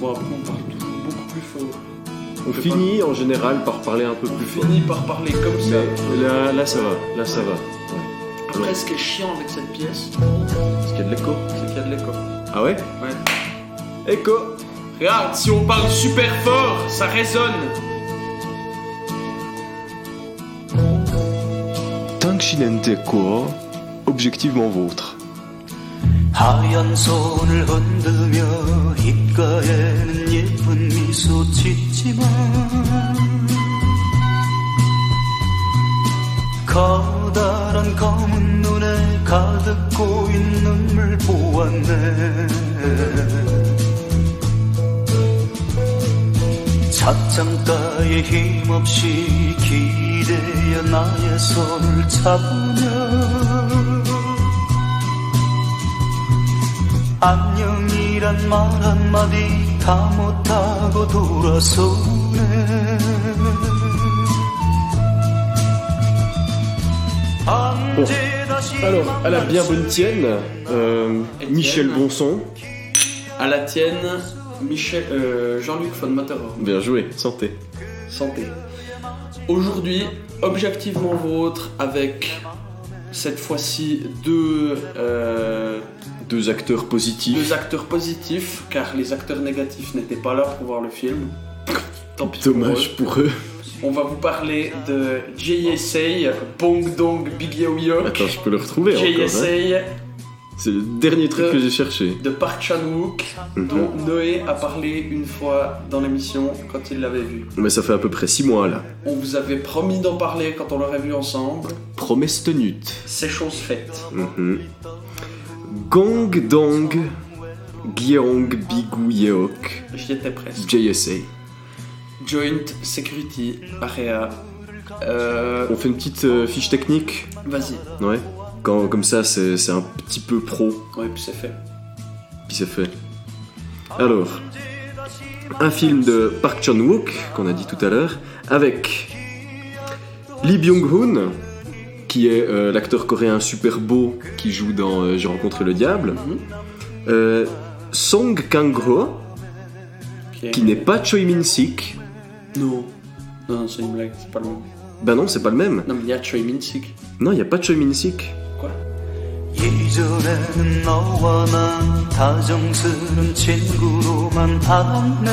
Bon, après, on parle toujours beaucoup plus fort. On finit en général par parler un peu plus fort. On finit par parler comme ça. Là, là, ça va. Là, ça va. Ouais. Après, ce qui est chiant avec cette pièce, c'est qu'il y a de l'écho? Qu'il y a de l'écho. Ah ouais? Ouais. Écho Regarde, si on parle super fort, ça résonne. Tank Shinente Objectivement Vôtre. 하얀 손을 흔들며 입가에는 예쁜 미소 짓지만 커다란 검은 눈에 가득 고인 눈물 보았네. 찻장가에 힘없이 기대어 나의 손을 잡으며 안녕이란 말 한마디 다 못하고 돌아서네 언제 다시 Alors, à la bien bonne tienne, euh, Michel Bonson. À la tienne, Michel, euh, Jean-Luc von Matterhorn. Bien joué, santé. Santé. Aujourd'hui, objectivement vôtre avec cette fois-ci deux, euh, deux acteurs positifs. deux acteurs positifs, car les acteurs négatifs n'étaient pas là pour voir le film. Tant pis pour eux. Dommage pour eux. On va vous parler de JSA, Bong Dong Big Yo Yo. Attends, je peux le retrouver encore. hein. JSA C'est le dernier truc De- que j'ai cherché. de Park Chan-wook, dont Noé a parlé une fois dans l'émission quand il l'avait vu. Mais ça fait à peu près 6 mois là. On vous avait promis d'en parler quand on l'aurait vu ensemble. Promesse tenue. C'est chose faite. Mhm. Gong Dong Gyeong Bigu Yeok J'y étais presque. JSA. Joint Security Area. Euh, On fait une petite euh, fiche technique Vas-y. Ouais. Quand, comme ça, c'est c'est un petit peu pro, Ouais, puis c'est fait. puis c'est fait. Alors, un film de Park Chan-wook, qu'on a dit tout à l'heure, avec Lee Byung-hun, qui est euh, l'acteur coréen super beau qui joue dans euh, J'ai rencontré le diable, Mhm. euh, Song Kang-ho, Ok. qui n'est pas Choi Min-sik. Non. Non, c'est une blague, c'est pas le même. Ben non, c'est pas le même. Non, mais il y a Choi Min-sik. Non, il n'y a pas Choi Min-sik. Quoi 예전에는 너와 난 다정스런 친구로만 알았네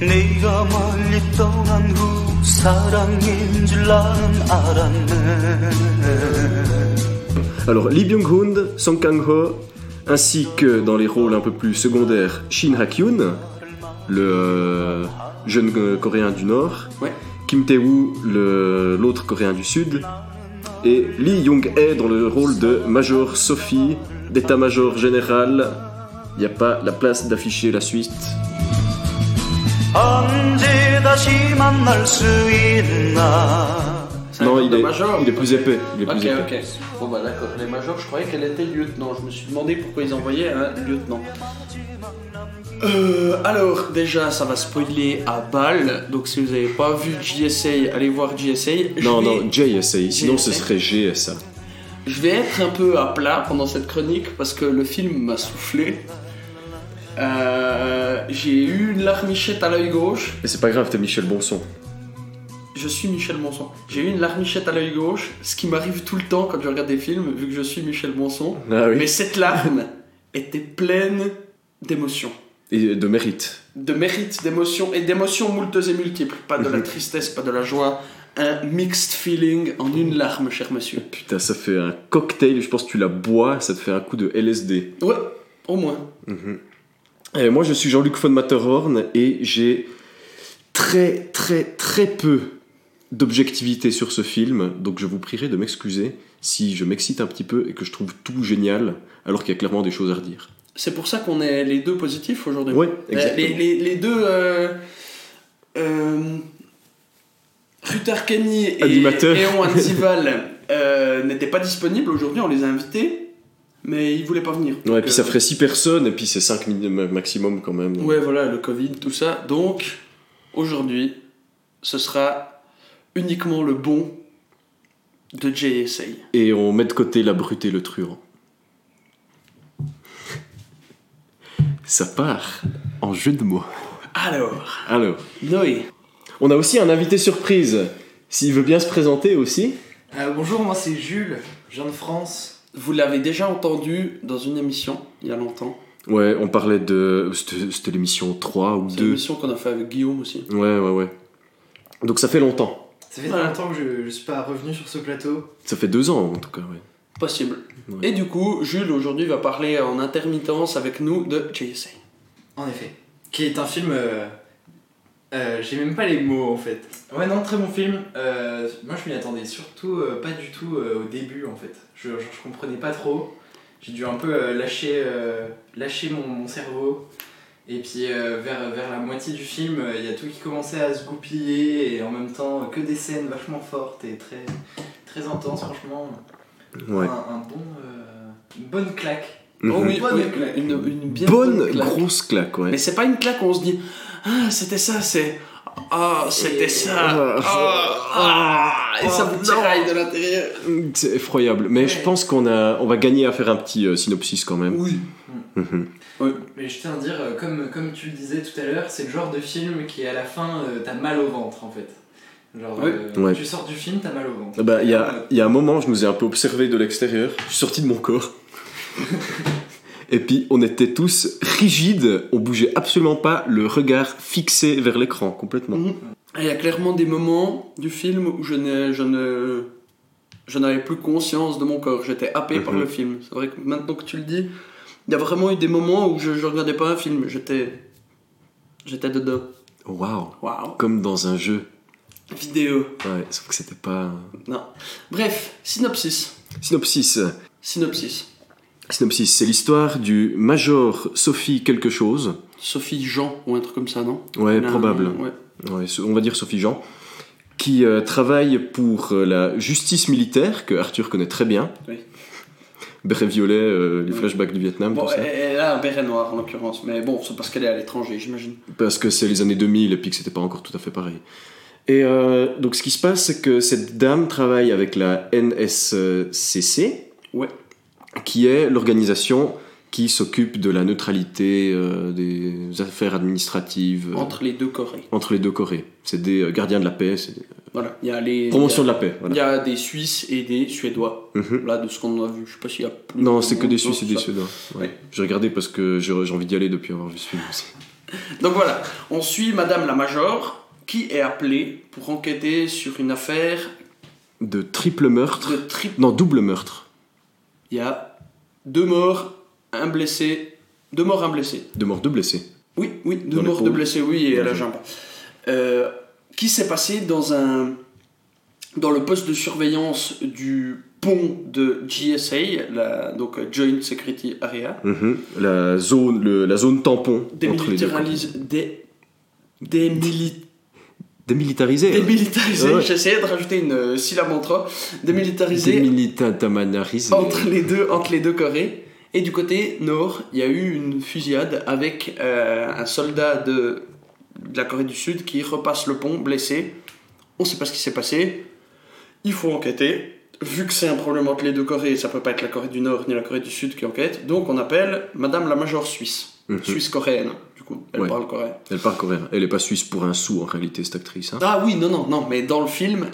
네가 멀리 떠난 후 Alors Lee Byung-hun, Song Kang-ho, ainsi que dans les rôles un peu plus secondaires Shin Ha-kyun, le euh, jeune coréen du Nord. Kim Tae-woo, l'autre coréen du Sud, et Lee Young-hae dans le rôle de Major Sophie, d'état-major général. Il n'y a pas la place d'afficher la suite. Non, il est, il est plus épais. Il est plus Ok, épais. ok. Bon, bah d'accord. Les majors, je croyais qu'elle était lieutenant. Je me suis demandé pourquoi ils envoyaient un lieutenant. Euh, alors, déjà, ça va spoiler à balle. Donc, si vous n'avez pas vu GSA, allez voir GSA. Je Non, vais- non, JSA, sinon ce JSA. serait GSA. Je vais être un peu à plat pendant cette chronique parce que le film m'a soufflé. Euh, J'ai eu une larmichette à l'œil gauche. Mais c'est pas grave, t'es Michel Bonson. Je suis Michel Monson. J'ai eu une larmichette à l'œil gauche, ce qui m'arrive tout le temps quand je regarde des films, vu que je suis Michel Monson. Ah oui. Mais cette larme était pleine d'émotions. Et de mérite. De mérite, d'émotions, et d'émotions moulteuses et multiples. Pas de la Mhm. tristesse, pas de la joie. Un mixed feeling en une larme, cher monsieur. Putain, ça fait un cocktail, je pense que tu la bois, ça te fait un coup de LSD. Ouais, au moins. Et moi, je suis Jean-Luc von Matterhorn et j'ai très, très, très peu d'objectivité sur ce film, donc je vous prierai de m'excuser si je m'excite un petit peu et que je trouve tout génial, alors qu'il y a clairement des choses à redire. C'est pour ça qu'on est les deux positifs aujourd'hui. Ouais, Euh, exactement. Les, les- les deux. Euh, euh, Ruther Kenny et Animateur. Eon Anzival euh, n'étaient pas disponibles aujourd'hui, on les a invités, mais ils voulaient pas venir. Ouais, Donc, puis ça euh, ferait 6 personnes, et puis c'est 5 maximum quand même. Ouais, voilà, le Covid, tout ça. Donc, aujourd'hui, ce sera uniquement le bon de JSA. Et on met de côté la brute et le truand. ça part en jeu de mots. Alors, Alors, Noé. on a aussi un invité surprise. S'il veut bien se présenter aussi. Euh, bonjour, moi c'est Jules, je viens de France. Vous l'avez déjà entendu dans une émission il y a longtemps. Ouais, on parlait de. C'était c'était l'émission 3 ou C'est 2. l'émission qu'on a fait avec Guillaume aussi. Ouais, ouais, ouais. Donc ça fait longtemps. Ça fait Ouais. longtemps que je, je suis pas revenu sur ce plateau. Ça fait deux ans en tout cas, ouais. Possible. Ouais. Et du coup, Jules aujourd'hui va parler en intermittence avec nous de JSA. En effet. Qui est un film. euh, euh, J'ai même pas les mots en fait. Ouais, non, très bon film. Euh, moi je m'y attendais surtout euh, pas du tout euh, au début en fait. Je, genre, je comprenais pas trop. J'ai dû un peu euh, lâcher, euh, lâcher mon, mon cerveau. Et puis euh, vers, vers la moitié du film, euh, il y a tout qui commençait à se goupiller et en même temps que des scènes vachement fortes et très, très intenses franchement. Ouais. Un, un bon, euh, une bonne claque. Oh Mhm. oui, Bonne oui, claque. une, une bien bonne, claque. grosse claque, ouais. Mais c'est pas une claque où on se dit Ah, c'était ça, c'est. Ah, c'était Et- ça. Ah, Ah, ah, et ça oh, vous tiraille de l'intérieur. C'est effroyable. Mais je pense qu'on a, on va gagner à faire un petit euh, synopsis quand même. Oui. Mhm. Mais je tiens à dire, euh, comme, comme tu le disais tout à l'heure, c'est le genre de film qui à la fin euh, t'as mal au ventre en fait. Genre, euh, Ouais. tu sors du film, t'as mal au ventre. Ah Bah, il y, Euh, a, il y a un moment, je nous ai un peu observé de l'extérieur. Je suis sorti de mon corps. Et puis, on était tous rigides. On bougeait absolument pas, le regard fixé vers l'écran, complètement. Il y a clairement des moments du film où je, n'ai- je ne. Je n'avais plus conscience de mon corps, j'étais happé par Mhm. le film. C'est vrai que maintenant que tu le dis, il y a vraiment eu des moments où je ne regardais pas un film, j'étais. J'étais dedans. Waouh. Waouh. Comme dans un jeu. Vidéo. Ouais, sauf que c'était pas. Non. Bref, synopsis. Synopsis. Synopsis. Synopsis, c'est l'histoire du Major Sophie quelque chose. Sophie Jean ou un truc comme ça, non Ouais, probable. ouais. Ouais, on va dire Sophie Jean. Qui euh, travaille pour euh, la justice militaire, que Arthur connaît très bien. Oui. Béret violet, euh, les flashbacks du Vietnam, Bon, tout ça. elle, a un béret noir en l'occurrence, mais bon, c'est parce qu'elle est à l'étranger, j'imagine. Parce que c'est les années 2000 et puis que c'était pas encore tout à fait pareil. Et euh, donc ce qui se passe, c'est que cette dame travaille avec la NSCC, Ouais. Qui est l'organisation qui s'occupe de la neutralité euh, des affaires administratives euh, Entre les deux Corées. entre les deux Corées. C'est des euh, gardiens de la paix, c'est des Voilà, il y a les. promotion de la paix. Voilà. Il y a des Suisses et des Suédois. Mhm. Là, de ce qu'on a vu, je sais pas s'il y a plus. Non, c'est que des Suisses et des ça. Suédois. Ouais. Ouais. J'ai regardé parce que j'ai envie d'y aller depuis avoir vu ce film aussi. Donc voilà, on suit Madame la Major qui est appelée pour enquêter sur une affaire De triple meurtre. de triple. Non, double meurtre. Il y a deux morts, un blessé. Deux morts, un blessé. Deux morts, deux blessés. Oui, oui, deux Dans morts, deux blessés, oui, et à la jambe. Euh, qui s'est passé dans un. dans le poste de surveillance du pont de GSA, la, donc Joint Security Area. Mhm. La, zone, le- la zone tampon entre les deux. Corées. Démilitarise. Dé, démili- Démilitarisé. démilitarisé, Ouais, j'essayais de rajouter une euh, syllabe en trop. Démilitarisé. Démilitarisé. entre les deux entre les deux Corées. Et du côté nord il y a eu une fusillade avec euh, un soldat de, de la Corée du Sud qui repasse le pont blessé. On sait pas ce qui s'est passé. Il faut enquêter. Vu que c'est un problème entre les deux Corées ça peut pas être la Corée du Nord ni la Corée du Sud qui enquête donc on appelle Madame la Major Suisse Mhm. Suisse coréenne du coup elle Ouais. parle coréen Elle parle coréen. Elle est pas suisse pour un sou en réalité, cette actrice. hein. ah oui non non non mais dans le film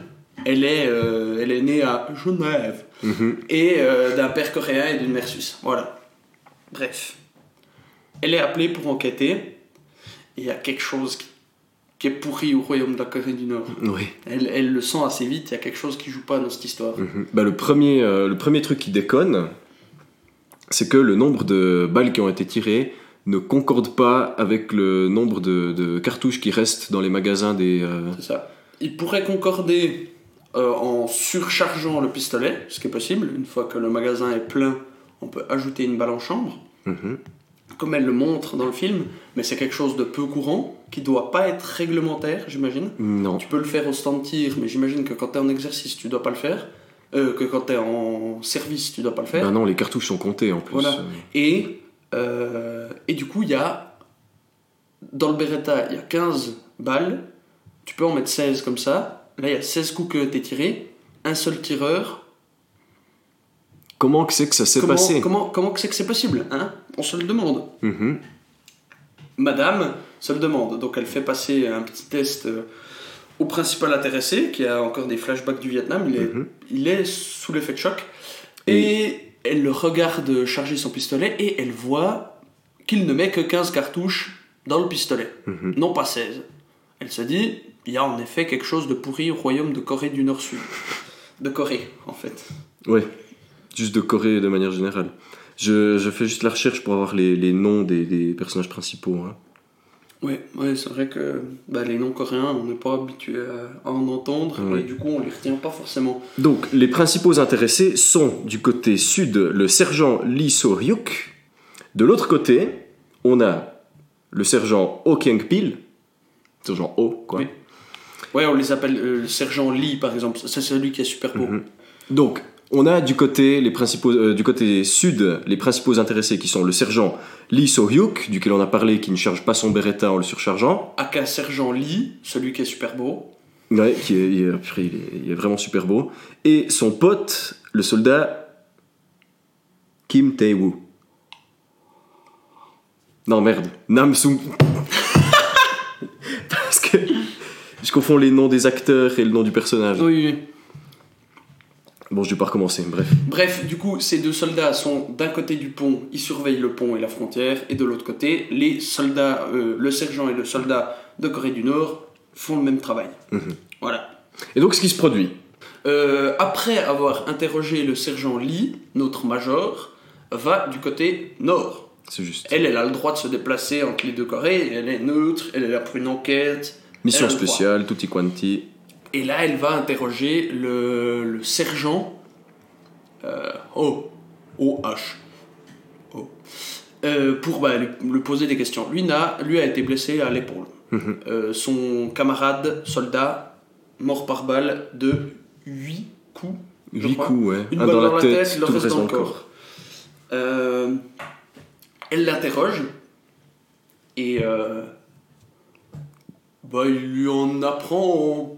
elle est, euh, elle est née à Genève Mhm. et euh, d'un père coréen et d'une mère suisse. Voilà. Bref. Elle est appelée pour enquêter. et Il y a quelque chose qui, qui est pourri au royaume de la Corée du Nord. Oui. Elle, elle le sent assez vite, il y a quelque chose qui joue pas dans cette histoire. Bah, le, premier, euh, le premier truc qui déconne, c'est que le nombre de balles qui ont été tirées ne concorde pas avec le nombre de, de cartouches qui restent dans les magasins des... euh, C'est ça. Il pourrait concorder euh, en surchargeant le pistolet, ce qui est possible. Une fois que le magasin est plein, on peut ajouter une balle en chambre. mhm. comme elle le montre dans le film, mais c'est quelque chose de peu courant, qui doit pas être réglementaire, j'imagine. Non. Tu peux le faire au stand tir, mais j'imagine que quand tu es en exercice, tu dois pas le faire. Euh, que quand tu es en service, tu dois pas le faire. Bah non, les cartouches sont comptées en plus. Voilà. Et, euh, et du coup, il y a. Dans le Beretta, il y a 15 balles. Tu peux en mettre 16 comme ça. Là, il y a 16 coups que tu tirés. Un seul tireur. Comment que c'est que ça s'est Comment, passé comment, comment que c'est que c'est possible hein? On se le demande. Mhm. madame se le demande. Donc elle fait passer un petit test euh, au principal intéressé, qui a encore des flashbacks du Vietnam. Il est, Mhm. il est sous l'effet de choc. Et elle le regarde charger son pistolet et elle voit qu'il ne met que 15 cartouches dans le pistolet, Mhm. non pas 16. Elle se dit, il y a en effet quelque chose de pourri au royaume de Corée du Nord-Sud. De Corée, en fait. Ouais, juste de Corée de manière générale. Je, je fais juste la recherche pour avoir les, les noms des, des personnages principaux. hein. Ouais, ouais c'est vrai que bah, les noms coréens, on n'est pas habitué à, en entendre, Ouais. et du coup on les retient pas forcément. Donc, les principaux intéressés sont du côté sud le sergent Lee So-ryuk. De l'autre côté, on a le sergent Oh Kyung-pil. Sergent Oh, quoi. Oui. Ouais, on les appelle euh, le sergent Lee par exemple, c'est celui qui est super beau. Mhm. Donc, on a du côté, les principaux, euh, du côté sud les principaux intéressés qui sont le sergent Lee So-hyuk, duquel on a parlé, qui ne charge pas son Beretta en le surchargeant. Aka sergent Lee, celui qui est super beau. Ouais, qui est, il, est, purée, il est- il est vraiment super beau. Et son pote, le soldat Kim Tae-woo. Non, merde. Nam Sung. Parce que je confonds les noms des acteurs et le nom du personnage. Oui, oui. Bon, je vais pas recommencer, bref. Bref, du coup, ces deux soldats sont d'un côté du pont, ils surveillent le pont et la frontière, et de l'autre côté, les soldats, euh, le sergent et le soldat de Corée du Nord font le même travail. Mhm. Voilà. Et donc, ce qui se produit Euh, après avoir interrogé le sergent Lee, notre major, va du côté nord. C'est juste. Elle, elle a le droit de se déplacer entre les deux Corées, elle est neutre, elle est là pour une enquête. Mission spéciale, tutti quanti. Et là, elle va interroger le, le sergent euh, O, OH, O, Euh, pour bah, lui, lui poser des questions. Lui, n'a, lui a été blessé à l'épaule. Mhm. Euh, son camarade soldat, mort par balle de 8 coups. je 8 crois. coups, ouais. Une Un balle dans la tête, le tout reste dans le corps. Euh, elle l'interroge et bah, il lui en apprend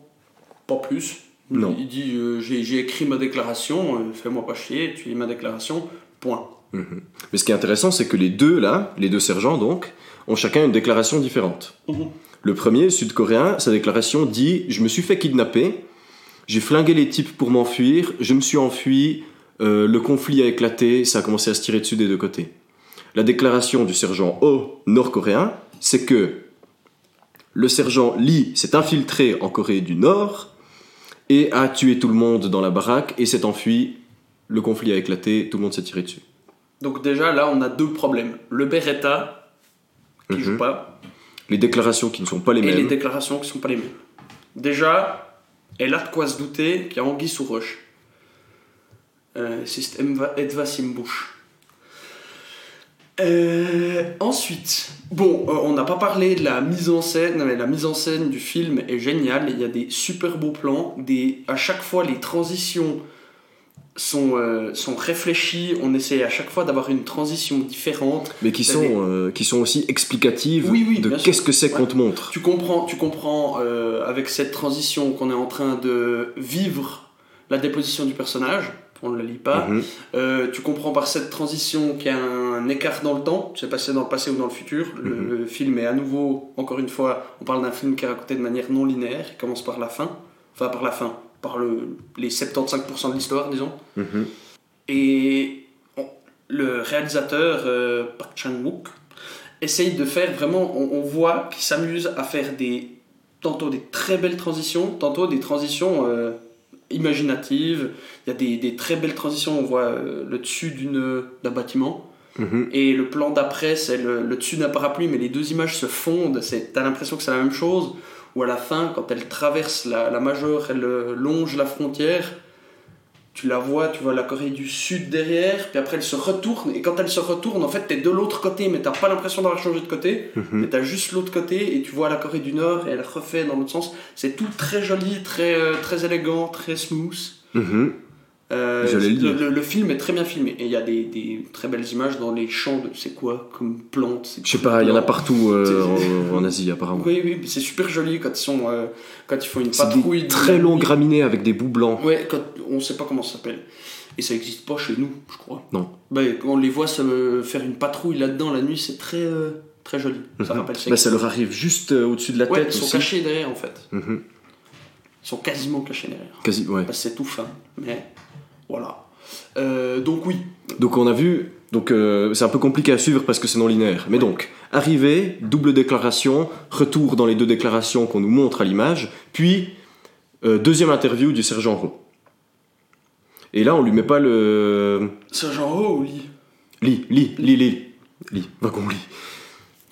pas plus. Non. Il dit euh, j'ai, écrit ma déclaration, euh, fais-moi pas chier, tu lis ma déclaration, point. Mhm. Mais ce qui est intéressant, c'est que les deux, là, les deux sergents, donc, ont chacun une déclaration différente. Mhm. Le premier, sud-coréen, sa déclaration dit Je me suis fait kidnapper, j'ai flingué les types pour m'enfuir, je me suis enfui, euh, le conflit a éclaté, ça a commencé à se tirer dessus des deux côtés. La déclaration du sergent O, nord-coréen, c'est que le sergent Lee s'est infiltré en Corée du Nord et a tué tout le monde dans la baraque et s'est enfui. Le conflit a éclaté, tout le monde s'est tiré dessus. Donc déjà là on a deux problèmes. Le Beretta qui Mhm. joue pas Les déclarations qui ne sont pas les et les mêmes. déclarations qui sont pas les mêmes. Déjà, elle a de quoi se douter qu'il y a Anguille sous roche. Euh, système Edva Simbush. Euh, ensuite, bon, euh, on n'a pas parlé de la mise en scène, mais la mise en scène du film est géniale. Il y a des super beaux plans, des, à chaque fois les transitions sont, euh, sont réfléchies. On essaie à chaque fois d'avoir une transition différente. mais qui sont, euh, qui sont aussi explicatives Oui, oui, de qu'est-ce que c'est qu'on te montre. Tu comprends, tu comprends euh, avec cette transition qu'on est en train de vivre la déposition du personnage. On ne la lit pas. Mhm. Euh, tu comprends par cette transition qu'il y a un écart dans le temps, c'est passé dans le passé ou dans le futur. Le, Mhm. le film est à nouveau, encore une fois, on parle d'un film qui est raconté de manière non linéaire, il commence par la fin, enfin par la fin, par le, les 75% de l'histoire, disons. Mhm. Et on- le réalisateur, euh, Park Chan-wook, essaye de faire vraiment, on, on voit qu'il s'amuse à faire des, tantôt des très belles transitions, tantôt des transitions euh, imaginatives. Il y a des, des très belles transitions, on voit euh, le dessus d'un bâtiment. Mhm. Et le plan d'après, c'est le, le dessus d'un parapluie, mais les deux images se fondent. C'est- T'as l'impression que c'est la même chose. Ou à la fin, quand elle traverse la, la Major, elle euh, longe la frontière, tu la vois, tu vois la Corée du Sud derrière, puis après elle se retourne, et quand elle se retourne, en fait, t'es de l'autre côté, mais t'as pas l'impression d'avoir changé de côté, Mhm. mais t'as juste l'autre côté, et tu vois la Corée du Nord, et elle refait dans l'autre sens. C'est tout très joli, très, euh, très élégant, très smooth. Mhm. Euh, le film est très bien filmé et il y a des, des très belles images dans les champs de c'est quoi comme plantes Je sais pas, il y en a partout euh, en, en Asie apparemment. oui oui c'est super joli quand ils sont euh, quand ils font une patrouille des de très longs graminées avec des bouts blancs. ouais quand on sait pas comment ça s'appelle et ça existe pas chez nous je crois Non. bah, quand on les voit faire une patrouille là dedans la nuit c'est très Très joli. Ça Mhm. rappelle Bah, ça leur arrive juste au-dessus de la Ouais, tête ils sont aussi. cachés derrière en fait. Mhm. Sont quasiment cachés derrière. Quasi, ouais. Parce que c'est tout fin. Mais voilà. Euh, donc oui, Donc on a vu, donc euh, c'est un peu compliqué à suivre parce que c'est non linéaire. Mais donc, arrivée, double déclaration, retour dans les deux déclarations qu'on nous montre à l'image, puis euh, deuxième interview du sergent Rowe. Et là, on lui met pas le Sergent Ho ou lit lit, lit, lit, lit, lit, wagon lit.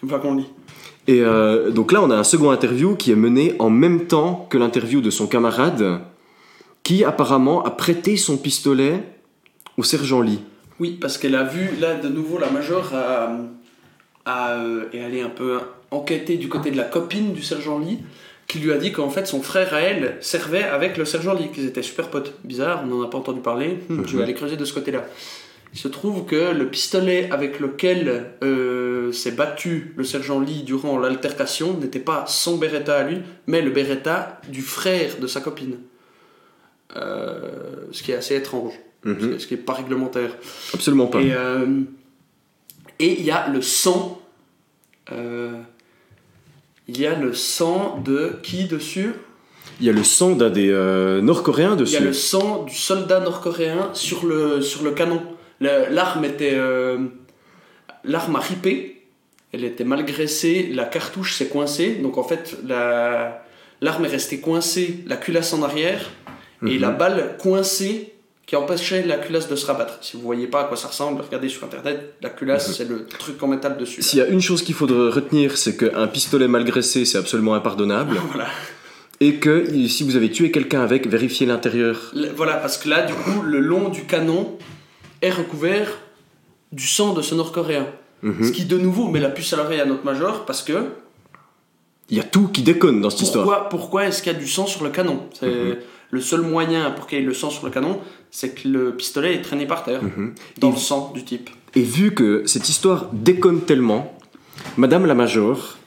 Wagon lit. Et euh, donc là, on a un second interview qui est mené en même temps que l'interview de son camarade, qui apparemment a prêté son pistolet au sergent Lee. Oui, parce qu'elle a vu, là, de nouveau, la Major a, a, euh, est allée un peu enquêter du côté de la copine du sergent Lee, qui lui a dit qu'en fait, son frère à elle servait avec le sergent Lee, qu'ils étaient super potes. Bizarre, on n'en a pas entendu parler. Hum, Je vais aller creuser de ce côté-là. Il se trouve que le pistolet avec lequel euh, s'est battu le sergent Lee durant l'altercation n'était pas son Beretta à lui, mais le Beretta du frère de sa copine. Euh, ce qui est assez étrange, Mhm. ce qui n'est pas réglementaire. Absolument pas. Et euh, et il y a le sang. il y a le sang de qui dessus? Il y a le sang d'un des euh, Nord-Coréens Il y dessus. a le sang du soldat nord-coréen sur le, sur le canon. L'arme était. euh, L'arme a ripé. Elle était mal graissée. La cartouche s'est coincée. Donc en fait, la- l'arme est restée coincée, la culasse en arrière. Et Mhm. la balle coincée qui empêchait la culasse de se rabattre. Si vous voyez pas à quoi ça ressemble, regardez sur internet. La culasse, Mhm. c'est le truc en métal dessus. S'il y a une chose qu'il faudrait retenir, c'est qu'un pistolet mal graissé, c'est absolument impardonnable. Voilà. et que si vous avez tué quelqu'un avec, vérifiez l'intérieur. Voilà, parce que là, du coup, le long du canon est recouvert du sang de ce Nord-Coréen. Mhm. Ce qui, de nouveau, met la puce à l'oreille à notre major, parce que Il y a tout qui déconne dans cette histoire. pourquoi, est-ce qu'il y a du sang sur le canon? C'est Mhm. le seul moyen pour qu'il y ait le sang sur le canon, c'est que le pistolet est traîné par terre, Mhm. dans Et- le sang du type. Et vu que cette histoire déconne tellement, Madame la Major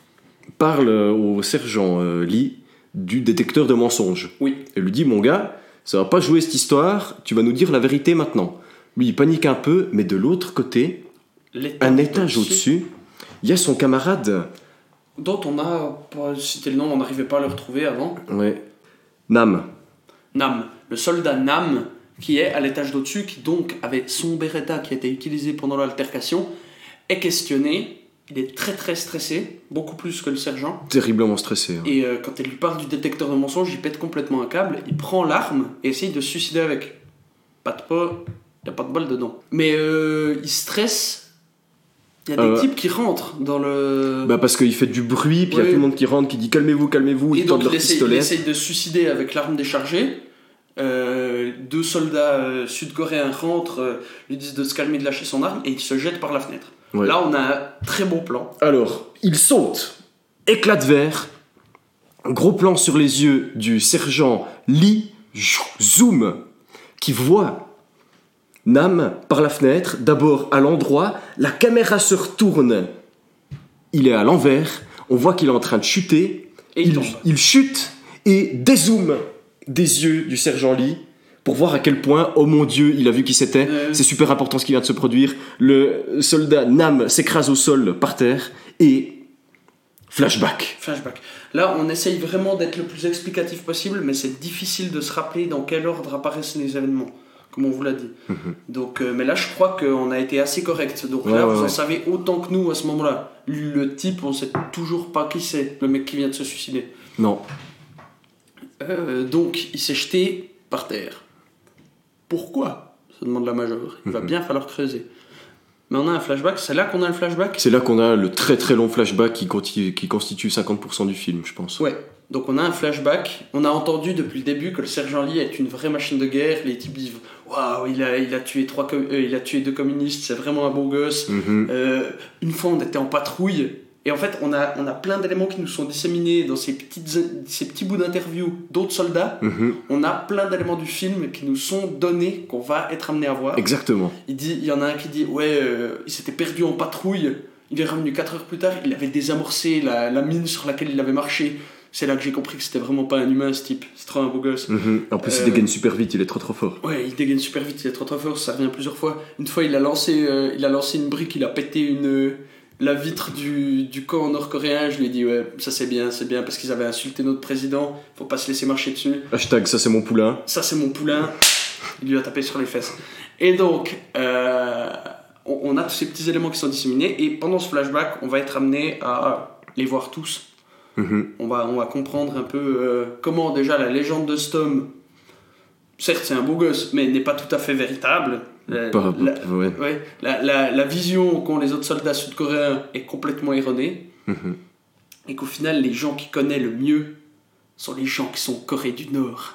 parle au sergent euh, Lee du détecteur de mensonges. Oui. Elle lui dit Mon gars, ça va pas jouer cette histoire, tu vas nous dire la vérité maintenant. Lui, il panique un peu, mais de l'autre côté, un étage au-dessus, il y a son camarade, Dont on a pas cité le nom, on n'arrivait pas à le retrouver avant. ouais, Nam. Nam, le soldat Nam, qui est à l'étage d'au-dessus, qui donc avait son Beretta qui a été utilisé pendant l'altercation, est questionné. Il est très très stressé, beaucoup plus que le sergent. Terriblement stressé. hein. Et euh, quand elle lui parle du détecteur de mensonges, il pète complètement un câble, il prend l'arme et essaye de se suicider avec. Pas de pas, il a pas de balle dedans. Mais euh, il stresse. Il y a des Euh, types qui rentrent dans le. Bah parce qu'il fait du bruit, puis il y a tout le monde qui rentre, qui dit calmez-vous, calmez-vous, ils tendent leur il essaye, il pistolet. essaye de suicider avec l'arme déchargée. Euh, deux soldats sud-coréens rentrent, lui disent de se calmer, de lâcher son arme, et il se jette par la fenêtre. Ouais. Là, on a un très beau plan. Alors, il saute, éclat de verre, gros plan sur les yeux du sergent Lee, zoom, qui voit Nam par la fenêtre, d'abord à l'endroit, la caméra se retourne, il est à l'envers, on voit qu'il est en train de chuter, Et il chute et dézoome des yeux du sergent Lee pour voir à quel point, oh mon dieu, il a vu qui c'était. Euh. C'est super important ce qui vient de se produire. Le soldat Nam s'écrase au sol par terre et flashback. Flashback. Là, on essaye vraiment d'être le plus explicatif possible, mais c'est difficile de se rappeler dans quel ordre apparaissent les événements, comme on vous l'a dit. Donc, euh, mais là, je crois qu'on a été assez correct. Donc Ouais, là, ouais, vous en savez autant que nous à ce moment-là. Le type, on sait toujours pas qui c'est, le mec qui vient de se suicider. Non. Euh, donc, il s'est jeté par terre. Pourquoi? Se demande la major. Il va bien falloir creuser. Mais on a un flashback, c'est là qu'on a le flashback? C'est là qu'on a le très très long flashback qui constitue 50% du film, je pense. Ouais. Donc on a un flashback. On a entendu depuis le début que le sergent Lee est une vraie machine de guerre. Les types disent Waouh, il a, il, a tué trois euh, il a tué deux communistes, c'est vraiment un beau gosse. Mhm. Euh, une fois, on était en patrouille. Et en fait, on a, on a plein d'éléments qui nous sont disséminés dans ces, petites, ces petits bouts d'interview d'autres soldats. Mhm. On a plein d'éléments du film qui nous sont donnés, qu'on va être amené à voir. Exactement. Il, dit, il y en a un qui dit Ouais, euh, il s'était perdu en patrouille. Il est revenu 4 heures plus tard. Il avait désamorcé la, la mine sur laquelle il avait marché. C'est là que j'ai compris que c'était vraiment pas un humain ce type. C'est trop un beau gosse. Mhm. En plus, Euh, il dégaine super vite, il est trop trop fort. Ouais, il dégaine super vite, il est trop trop fort, ça revient plusieurs fois. Une fois, il a lancé, euh, il a lancé une brique, il a pété une, la vitre du, du camp nord-coréen. Je lui ai dit, ouais, ça c'est bien, c'est bien, parce qu'ils avaient insulté notre président. Faut pas se laisser marcher dessus. Hashtag ça c'est mon poulain. Ça c'est mon poulain. Il lui a tapé sur les fesses. Et donc, euh, on, on a tous ces petits éléments qui sont disséminés. Et pendant ce flashback, on va être amené à les voir tous. Mhm. On va, on va comprendre un peu euh, comment déjà la légende de Stom, certes c'est un beau gosse, mais n'est pas tout à fait véritable. La, Par- la- ouais. ouais, la- la- la vision qu'ont les autres soldats sud-coréens est complètement erronée. Mhm. Et qu'au final, les gens qui connaissent le mieux sont les gens qui sont en Corée du Nord.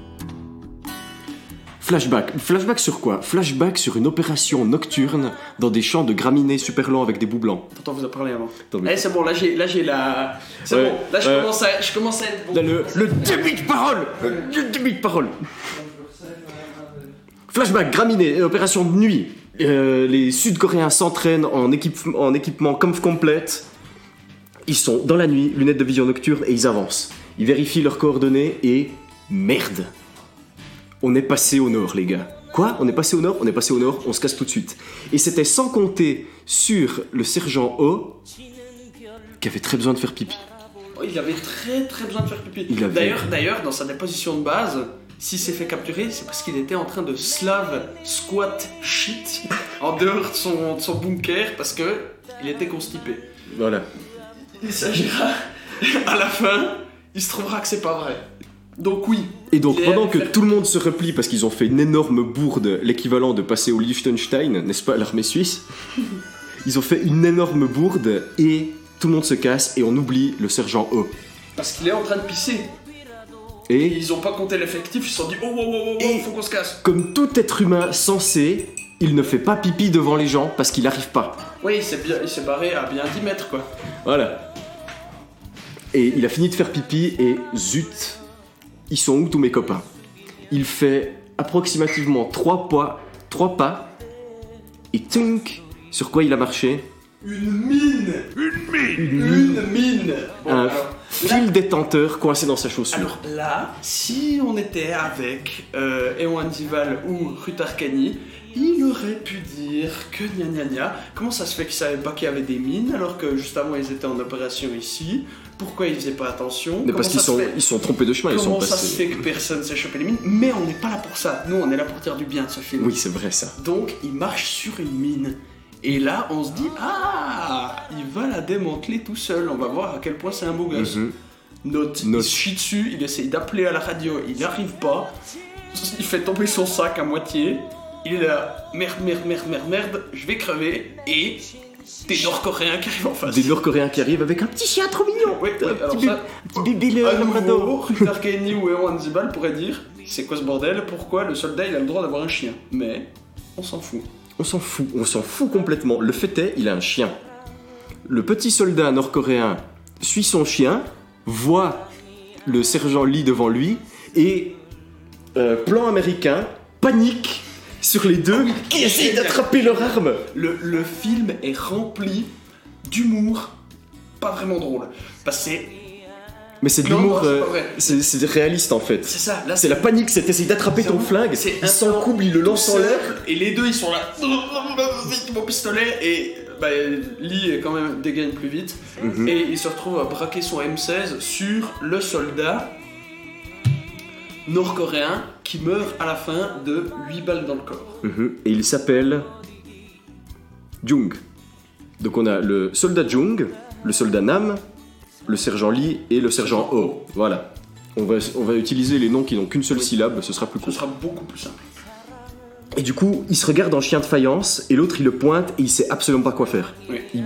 Flashback. Flashback sur quoi? Flashback sur une opération nocturne dans des champs de graminées super lents avec des bouts blancs. Pourtant, vous en parlé avant. Attends, mais- Eh, c'est bon, là j'ai, là j'ai la. C'est Ouais, bon, là je, commence à, je commence à être bon. Là, le, le début de parole Le début de parole Flashback, graminé, opération de nuit. Euh, les Sud-Coréens s'entraînent en, équipe, en équipement comme complète. Ils sont dans la nuit, lunettes de vision nocturne, et ils avancent. Ils vérifient leurs coordonnées et... Merde On est passé au nord, les gars. Quoi? On est passé au nord? On est passé au nord, on se casse tout de suite. Et c'était sans compter sur le sergent O, qui avait très besoin de faire pipi. Oh, il avait très très besoin de faire pipi. Il avait- D'ailleurs, d'ailleurs, dans sa déposition de base, s'il s'est fait capturer, c'est parce qu'il était en train de slave squat shit en dehors de son, de son bunker parce que il était constipé. Voilà. Il s'agira, à la fin, il se trouvera que c'est pas vrai. Donc oui. Et donc, pendant que tout le monde se replie parce qu'ils ont fait une énorme bourde, l'équivalent de passer au Liechtenstein, n'est-ce pas, l'armée suisse Ils ont fait une énorme bourde et tout le monde se casse et on oublie le sergent O. Parce qu'il est en train de pisser. Et Et ils ont pas compté l'effectif, ils se sont dit oh oh oh oh, oh Et- faut qu'on se casse. comme tout être humain sensé, il ne fait pas pipi devant les gens parce qu'il n'arrive pas. Oui, il s'est, bien, il s'est barré à bien 10 mètres quoi. Voilà. Et il a fini de faire pipi et zut, ils sont où tous mes copains? Il fait approximativement trois pas, trois pas. Et tunk, sur quoi il a marché? Une mine! Une mine! Une mine. Bon, Un alors, là, fil détenteur coincé dans sa chaussure. alors là, si on était avec euh, Ewan Dival ou Ruth Arcani, il aurait pu dire que gna gna gna, comment ça se fait qu'ils savaient pas qu'il y avait des mines alors que juste avant ils étaient en opération ici? Pourquoi ils faisaient pas attention? Mais parce qu'ils sont, ils sont trompés de chemin, ils sont Comment ça se fait que personne s'est chopé les mines? Mais on n'est pas là pour ça. Nous, on est là pour dire du bien de ce film. Oui, c'est vrai ça. Donc, il marche sur une mine. Et là, on se dit, ah, il va la démanteler tout seul. On va voir à quel point c'est un beau gosse. Mhm. Note, Note. il se chie dessus, il essaye d'appeler à la radio, il n'y arrive pas. Il fait tomber son sac à moitié. Il est là, merde, merde, merde, merde, merde, je vais crever. Et des Nord-Coréens qui arrivent en face. Des Nord-Coréens qui arrivent avec un petit chien trop mignon. Oui, oui, un alors petit, ça, bu- petit bébé le labrador. Kenny ou Ewan Zibal pourraient dire c'est quoi ce bordel? Pourquoi le soldat il a le droit d'avoir un chien? Mais on s'en fout. On s'en fout, on s'en fout complètement. Le fait est, il a un chien. Le petit soldat nord-coréen suit son chien, voit le sergent Lee devant lui et euh, plan américain, panique sur les deux qui essayent d'attraper leur arme. Le, le film est rempli d'humour pas vraiment drôle. Parce que c'est Mais c'est de l'humour, euh, c'est réaliste en fait. c'est ça. Là C'est la panique, c'est essayer d'attraper ton flingue, il s'encouble, il le lance en l'air. Et les deux ils sont là. Vite mon pistolet et bah, Lee quand même dégaine plus vite Mhm. et il se retrouve à braquer son M16 sur le soldat nord-coréen qui meurt à la fin de 8 balles dans le corps. Mhm. Et il s'appelle Jung. Donc on a le soldat Jung, le soldat Nam, le sergent Lee et le sergent O. Voilà. On va, on va utiliser les noms qui n'ont qu'une seule syllabe, ce sera plus Ce court. sera beaucoup plus simple. Et du coup, il se regarde en chien de faïence et l'autre il le pointe et il sait absolument pas quoi faire. Oui. Il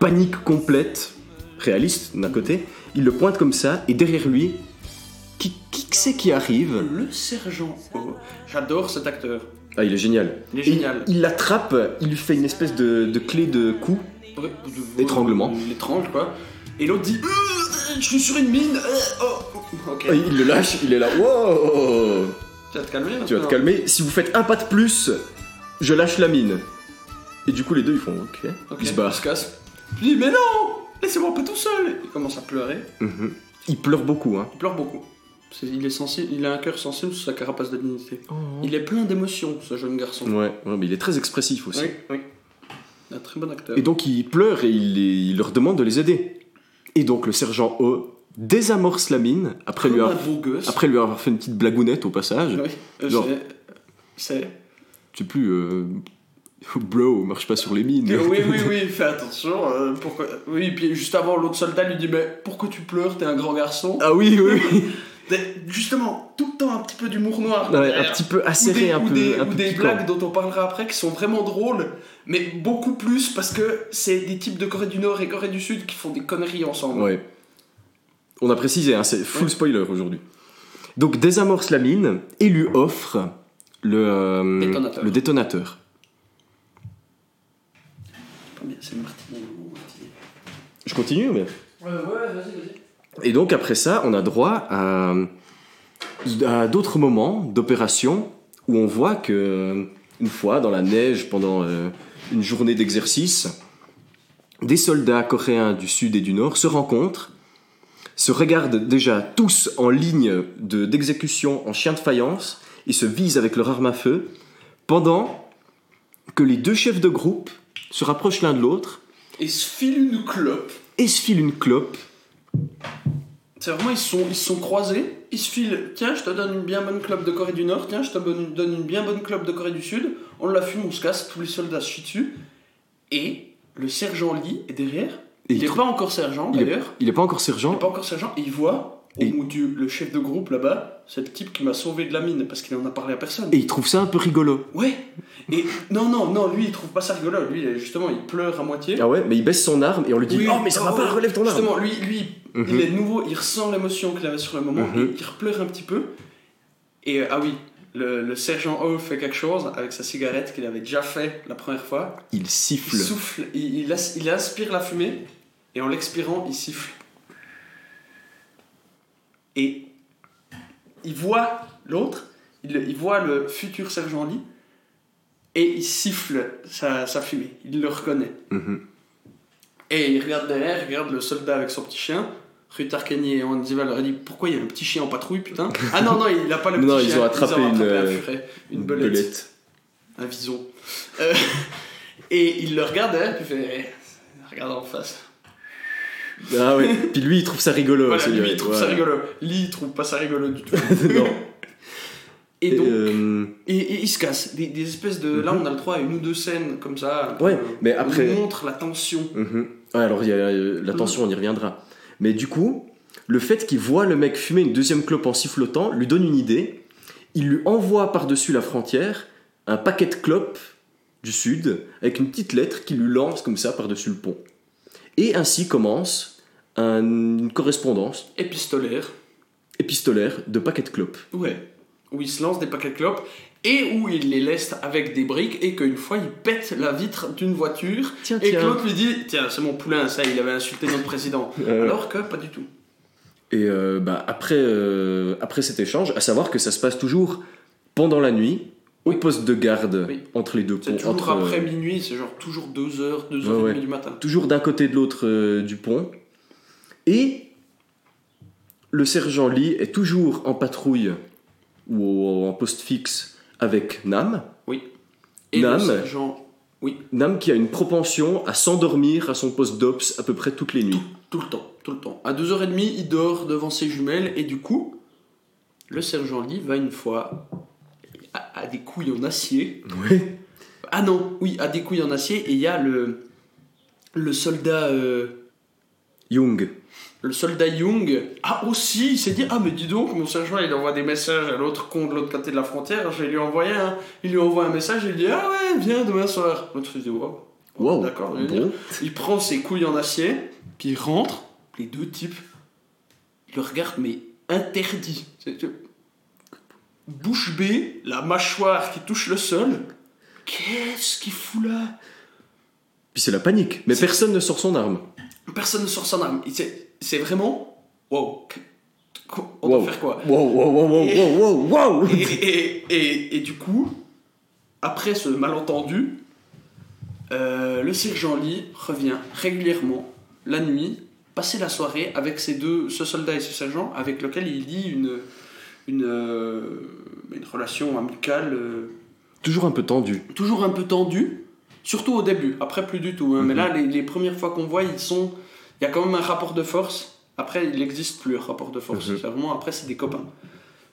panique complète, réaliste d'un côté, il le pointe comme ça et derrière lui, qui, qui c'est qui arrive Le sergent O. J'adore cet acteur. Ah, il est génial. Il est Et génial. Il l'attrape, il lui fait une espèce de, de clé de cou. Ouais, de- Étranglement. Il l'étrangle, quoi. Et l'autre dit Euh, Je suis sur une mine. euh, oh. Et il le lâche, il est là. Wow Tu vas te calmer Tu vas te calmer. Si vous faites un pas de plus, je lâche la mine. Et du coup, les deux, ils font OK. Ils se Il barrent. se casse. Je dis Mais non Laissez-moi pas tout seul Il commence à pleurer. Mhm. Il pleure beaucoup, hein. Il pleure beaucoup. Il, est sensible, il a un cœur sensible sous sa carapace de dignité. Il est plein d'émotions, ce jeune garçon. Ouais, ouais, mais il est très expressif aussi. Oui, oui. Un très bon acteur. Et donc, il pleure et il, leur demande de les aider. Et donc, le sergent O désamorce la mine après lui, Comme avoir, beau gosse. après lui avoir fait une petite blagounette au passage. Oui, euh, Genre- c'est- c'est. Je sais plus, euh, bro, marche pas sur les mines. Euh, Oui, oui, oui, fais attention. euh, pourquoi... Oui, puis juste avant, l'autre soldat lui dit Mais pourquoi tu pleures T'es un grand garçon? Ah oui, oui, Justement, tout le temps un petit peu d'humour noir. Ouais, un petit peu Ou acéré, des, un ou peu, des, un ou peu des blagues dont on parlera après qui sont vraiment drôles, mais beaucoup plus parce que c'est des types de Corée du Nord et Corée du Sud qui font des conneries ensemble. Ouais. On a précisé, hein, c'est full Ouais. spoiler aujourd'hui. Donc désamorce la mine et lui offre le, euh, Détonateur. le détonateur. Pas bien, C'est Martinet. ou Martinet. Je continue, mais... Ouais, ouais, vas-y, vas-y. Et donc après ça, on a droit à, à d'autres moments d'opération où on voit que une fois dans la neige pendant euh, une journée d'exercice, des soldats coréens du sud et du nord se rencontrent, se regardent déjà tous en ligne de- d'exécution en chien de faïence et se visent avec leur arme à feu, pendant que les deux chefs de groupe se rapprochent l'un de l'autre Et se file une clope. et se filent une clope. C'est vraiment, ils se sont, ils sont croisés, ils se filent, tiens, je te donne une bien bonne clope de Corée du Nord, tiens, je te donne une, bien bonne clope de Corée du Sud, on la fume, on se casse, tous les soldats se chient dessus, et le sergent Lee est derrière, Et il il n'est pas encore sergent Il d'ailleurs, il est pas encore il sergent, n'est pas encore sergent, et il voit, Et- dieu, le chef de groupe là-bas, c'est le type qui m'a sauvé de la mine, parce qu'il en a parlé à personne. Et il trouve ça un peu rigolo. Ouais, et non, non, non, lui il trouve pas ça rigolo, lui justement il pleure à moitié. Ah ouais, mais il baisse son arme et on lui dit Oui, Oh, mais ça va oh, pas, relève ton arme Justement, lui, lui Mhm. il est nouveau, il ressent l'émotion qu'il avait sur le moment, et il repleure un petit peu. Et euh, ah oui, le, le sergent O fait quelque chose avec sa cigarette qu'il avait déjà fait la première fois. Il Il siffle. souffle, il, il as- il aspire la fumée, et en l'expirant, il siffle. Et il voit l'autre, il, il voit le futur sergent Lee, et il siffle sa, sa fumée. Il le reconnaît. Mhm. Et il regarde derrière, il regarde le soldat avec son petit chien. Rutar Kenny et Andiva leur a dit Pourquoi il y a un petit chien en patrouille, putain? Ah non, non, il a pas le petit Non, chien. ils ont attrapé une, un euh, furet, une, belette, un vison. Euh, et il le regarde derrière, puis il fait Eh, Regarde en face. Ah ouais, puis lui il trouve ça rigolo. Voilà, lui il trouve Ouais. ça rigolo. Lee il trouve pas ça rigolo du tout. non. Et donc, Euh, et, et il se casse. Des, des espèces de. Là, on a le droit à une ou deux scènes comme ça. Ouais, euh, mais on après- montre la tension. mhm. Ouais, alors il y a euh, la tension, on y reviendra. Mais du coup, le fait qu'il voit le mec fumer une deuxième clope en sifflotant lui donne une idée. Il lui envoie par-dessus la frontière un paquet de clopes du sud avec une petite lettre qu'il lui lance comme ça par-dessus le pont. Et ainsi commence un- une correspondance Épistolaire. épistolaire de paquets de clopes. Ouais. Où il se lance des paquets de clopes et où il les laisse avec des briques et qu'une fois il pète la vitre d'une voiture Tiens, et que l'autre lui dit Tiens, c'est mon poulain, ça, il avait insulté notre président. Euh, Alors que pas du tout. Et euh, bah, après, euh, après cet échange, à savoir que ça se passe toujours pendant la nuit, Oui. poste de garde Oui. entre les deux C'est ponts. toujours entre, après euh, minuit, c'est genre toujours 2h, 2h30 Ouais, ouais. du matin. toujours d'un côté de l'autre euh, du pont. Et le sergent Lee est toujours en patrouille ou en poste fixe avec Nam. Et Nam. le sergent, Nam qui a une propension à s'endormir à son poste d'ops à peu près toutes les nuits. tout le temps, tout le temps. À 2h30, il dort devant ses jumelles et du coup, le sergent Lee va une fois à, à des couilles en acier Ouais. Ah non, oui, à des couilles en acier, et il y a le, le soldat. euh, Young. le soldat Young. Ah, aussi, il s'est dit Ah, mais dis donc, mon sergent, il envoie des messages à l'autre con de l'autre côté de la frontière. Je vais lui envoyer un. Il lui envoie un message, il dit Ah ouais, viens demain soir. L'autre dit Wow. Wow. D'accord. Bon. Il prend ses couilles en acier, puis il rentre. Les deux types, ils le regardent, mais interdit. Bouche bée, la mâchoire qui touche le sol. Qu'est-ce qu'il fout là? Puis c'est la panique. Mais personne ne sort son arme. Personne ne sort son arme. C'est vraiment. Wow. On Wow. doit faire quoi? Wow, wow, wow, wow, Et- wow, wow, wow. et, et, et, du coup, après ce malentendu, euh, le sergent Lee revient régulièrement la nuit, passer la soirée avec ces deux, ce soldat et ce sergent, avec lequel il lie une, une, euh, une relation amicale euh, Toujours un peu tendu. toujours un peu tendue, surtout au début, après plus du tout. hein. Mais Mhm. là, les, les premières fois qu'on voit, ils sont, il y a quand même un rapport de force. Après, il n'existe plus un rapport de force. Vraiment après, c'est des copains.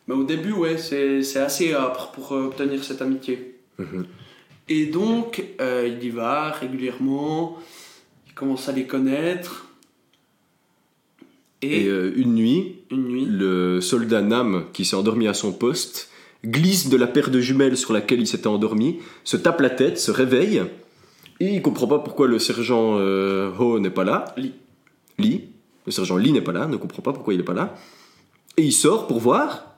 Mais au début, ouais, c'est assez âpre pour euh, obtenir cette amitié. Mhm. Et donc, euh, il y va régulièrement, il commence à les connaître. Et, Et euh, une nuit, une nuit, le soldat Nam, qui s'est endormi à son poste, glisse de la paire de jumelles sur laquelle il s'était endormi, se tape la tête, se réveille, et il comprend pas pourquoi le sergent euh, Ho n'est pas là. Lee. Lee. Le sergent Lee n'est pas là, ne comprend pas pourquoi il n'est pas là. Et il sort pour voir.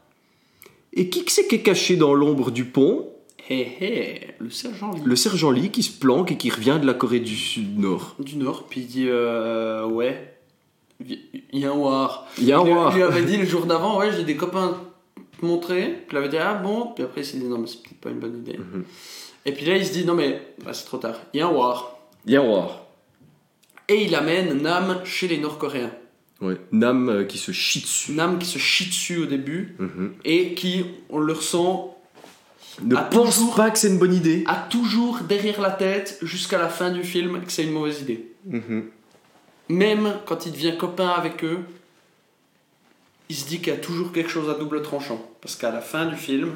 Et qui que c'est qui est caché dans l'ombre du pont? Hé le sergent Lee. Le sergent Lee qui se planque et qui revient de la Corée du Sud-Nord. du Nord, puis il dit euh, Ouais, il y a un war. Il y a un Il lui- dit le jour d'avant, ouais, j'ai des copains. Puis il avait dit, ah bon? Puis après, il s'est dit, non, mais c'est peut-être pas une bonne idée. Mhm. Et puis là, il se dit, non, mais bah, c'est trop tard. Il y a un war. Il y a un roi. Et il amène Nam chez les Nord-Coréens. Ouais. Nam euh, qui se chie dessus. Nam qui se chie dessus au début Mhm. et qui, on le ressent, Ne A pense toujours- pas que c'est une bonne idée. a toujours derrière la tête jusqu'à la fin du film que c'est une mauvaise idée. Mhm. Même quand il devient copain avec eux, il se dit qu'il y a toujours quelque chose à double tranchant. Parce qu'à la fin du film,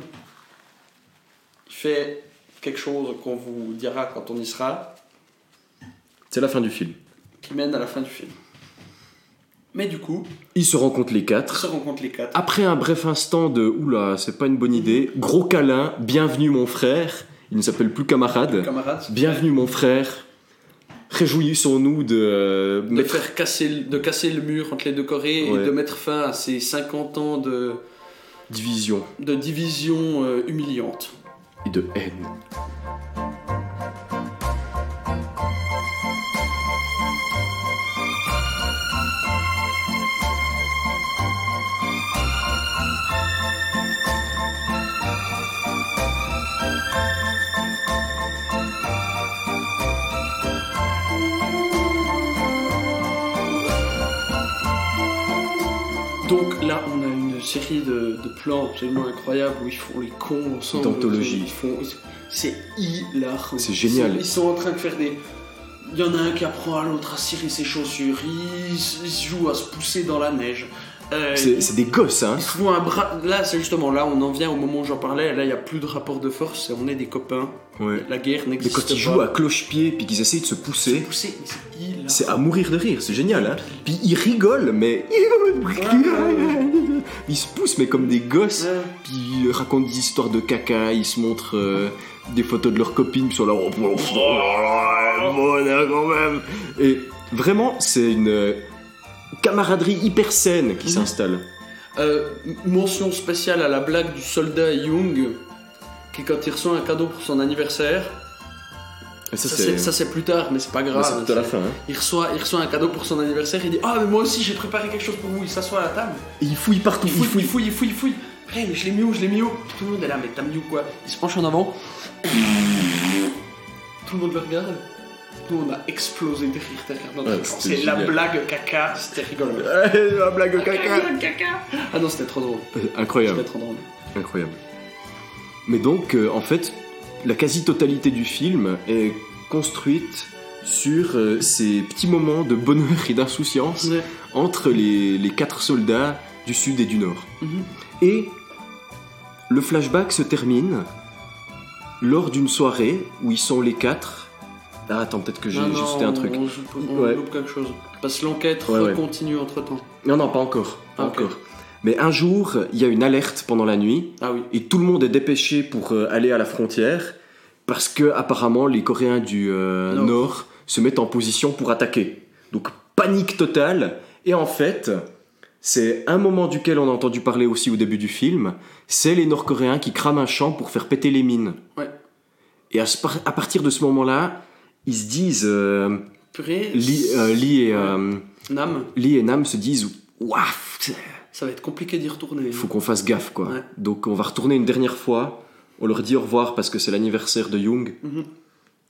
il fait quelque chose qu'on vous dira quand on y sera, C'est la fin du film. qui mène à la fin du film. Mais du coup, Ils se rencontrent les ils quatre. se rencontrent les quatre. Après un bref instant de oula, c'est pas une bonne idée, gros câlin, bienvenue mon frère. Il ne s'appelle plus camarade. Camarades, Bienvenue mon frère. Réjouissons-nous de euh, de mettre faire casser, le- de casser le mur entre les deux Corées Ouais. et de mettre fin à ces 50 ans de, division de division euh, humiliante. et de haine. Une série de, de plans absolument incroyables où ils font les cons ensemble. D'anthologie. C'est hilarant. C'est génial. Ils sont, en train de faire des. Il y en a un qui apprend à l'autre à cirer ses chaussures. Ils, ils se jouent à se pousser dans la neige. Euh, C'est des gosses, hein. ils se font un bras. Là, c'est justement là, on en vient au moment où j'en parlais. Là, il n'y a plus de rapport de force. On est des copains. Ouais. La guerre Mais n'existe quand pas. ils jouent à cloche-pied puis qu'ils essayent de se pousser, Pousser, mais c'est à mourir de rire, c'est génial, hein. Puis ils rigolent, mais ils se poussent, mais comme des gosses. Puis ils racontent des histoires de caca, ils se montrent euh, des photos de leurs copines, sont là, oh, oh, quand même. Et vraiment, c'est une euh, camaraderie hyper saine qui Mhm. s'installe. Euh, mention spéciale à la blague du soldat Young, qui quand il reçoit un cadeau pour son anniversaire, Et ça, c'est plus tard, mais c'est pas grave. c'est tout à la fin. hein. Il, reçoit, il reçoit un cadeau pour son anniversaire, il dit Ah, mais moi aussi j'ai préparé quelque chose pour vous. Il s'assoit à la table, Et ils fouillent partout, il fouille, il fouille, il fouille, il fouille. Hey, mais je l'ai mis où Je l'ai mis où? Tout le monde est là, mais t'as mis où quoi? Il se penche en avant. Tout le monde le regarde. Nous on a explosé de rire derrière Ouais, C'est la blague caca, c'était rigolo. la blague au caca. Ah non, c'était trop drôle. Euh, Incroyable. C'était trop drôle. Incroyable. Mais donc, euh, en fait, la quasi-totalité du film est construite sur euh, ces petits moments de bonheur et d'insouciance Ouais. entre les, les quatre soldats du sud et du nord. Mhm. Et le flashback se termine lors d'une soirée où ils sont les quatre. Ah, attends, peut-être que j'ai sauté un truc. On, on Ouais. loupe quelque chose. Parce que l'enquête Ouais, continue entre temps. Non, non, pas encore. Pas Ah, encore. Mais un jour, il y a une alerte pendant la nuit Ah oui. et tout le monde est dépêché pour euh, aller à la frontière parce que apparemment les Coréens du euh, Nord. nord. se mettent en position pour attaquer. Donc panique totale et en fait c'est un moment duquel on a entendu parler aussi au début du film, c'est les Nord-Coréens qui crament un champ pour faire péter les mines. Ouais. Et à, ce par- à partir de ce moment-là, ils se disent, euh, Purée. Lee, Lee et, Nam, Lee et Nam se disent, waouh, ça va être compliqué d'y retourner. il faut qu'on fasse gaffe quoi. Ouais. Donc on va retourner une dernière fois. On leur dit au revoir parce que c'est l'anniversaire de Young.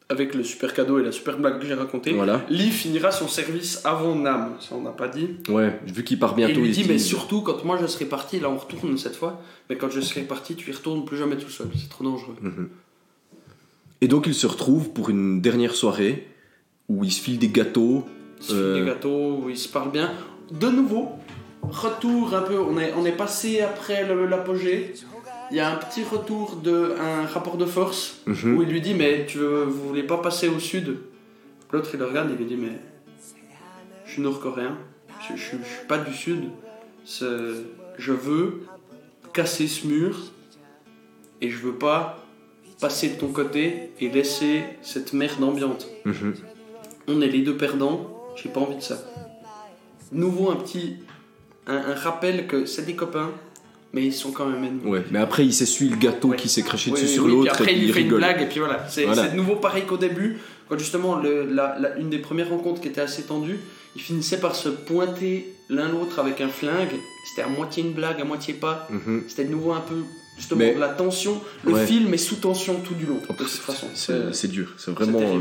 Avec le super cadeau et la super blague que j'ai racontée. Voilà. Lee finira son service avant Nam, ça on n'a pas dit. Ouais, vu qu'il part Et bientôt, il lui ils dit, mais surtout quand moi je serai parti, là on retourne cette fois, mais quand je serai parti, tu y retournes plus jamais tout seul, c'est trop dangereux. Et donc ils se retrouvent pour une dernière soirée où ils se filent des gâteaux. Il se Euh. des gâteaux, où ils se parlent bien. De nouveau, retour un peu, on est, on est passé après l'apogée. Il y a un petit retour de un rapport de force Mhm. où il lui dit mais tu veux, vous voulez pas passer au sud? L'autre il le regarde et il lui dit mais je suis nord-coréen, je, je, je suis pas du sud. Je veux casser ce mur et je veux pas passer de ton côté et laisser cette merde ambiante. Mhm. On est les deux perdants, j'ai pas envie de ça. Nouveau un petit un, un rappel que c'est des copains, mais ils sont quand même ennemis. Ouais, mais après il s'essuie le gâteau Ouais. qui s'est craché dessus sur oui, l'autre après et puis il il fait une rigole. blague et puis voilà. C'est Voilà. de nouveau pareil qu'au début, quand justement le, la, la- une des premières rencontres qui était assez tendue, ils finissaient par se pointer l'un l'autre avec un flingue. C'était à moitié une blague, à moitié pas. Mhm. C'était de nouveau un peu justement Mais- de la tension. Le Ouais. film est sous tension tout du long. De Oh, toute façon, C'est c'est dur, c'est vraiment. euh,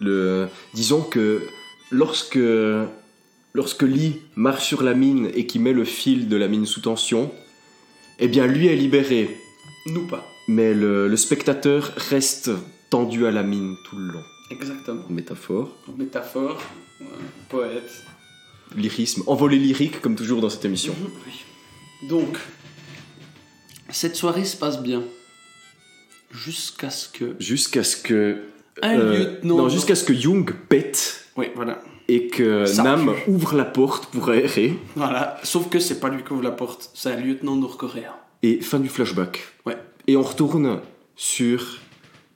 le... Disons que lorsque, lorsque Lee marche sur la mine et qu'il met le fil de la mine sous tension, eh bien lui est libéré, Nous pas. mais le, le spectateur reste tendu à la mine tout le long. Exactement. Métaphore, Métaphore, euh, poète. lyrisme, envolé lyrique comme toujours dans cette émission. Mhm, oui. Donc, cette soirée se passe bien. Jusqu'à ce que. Jusqu'à ce que. Un euh, lieutenant. non, jusqu'à ce que Young pète Oui, voilà. Et que Ça Nam pue. ouvre la porte pour aérer. Voilà. Sauf que c'est pas lui qui ouvre la porte, c'est un lieutenant nord-coréen. Et fin du flashback. Ouais. Et on retourne sur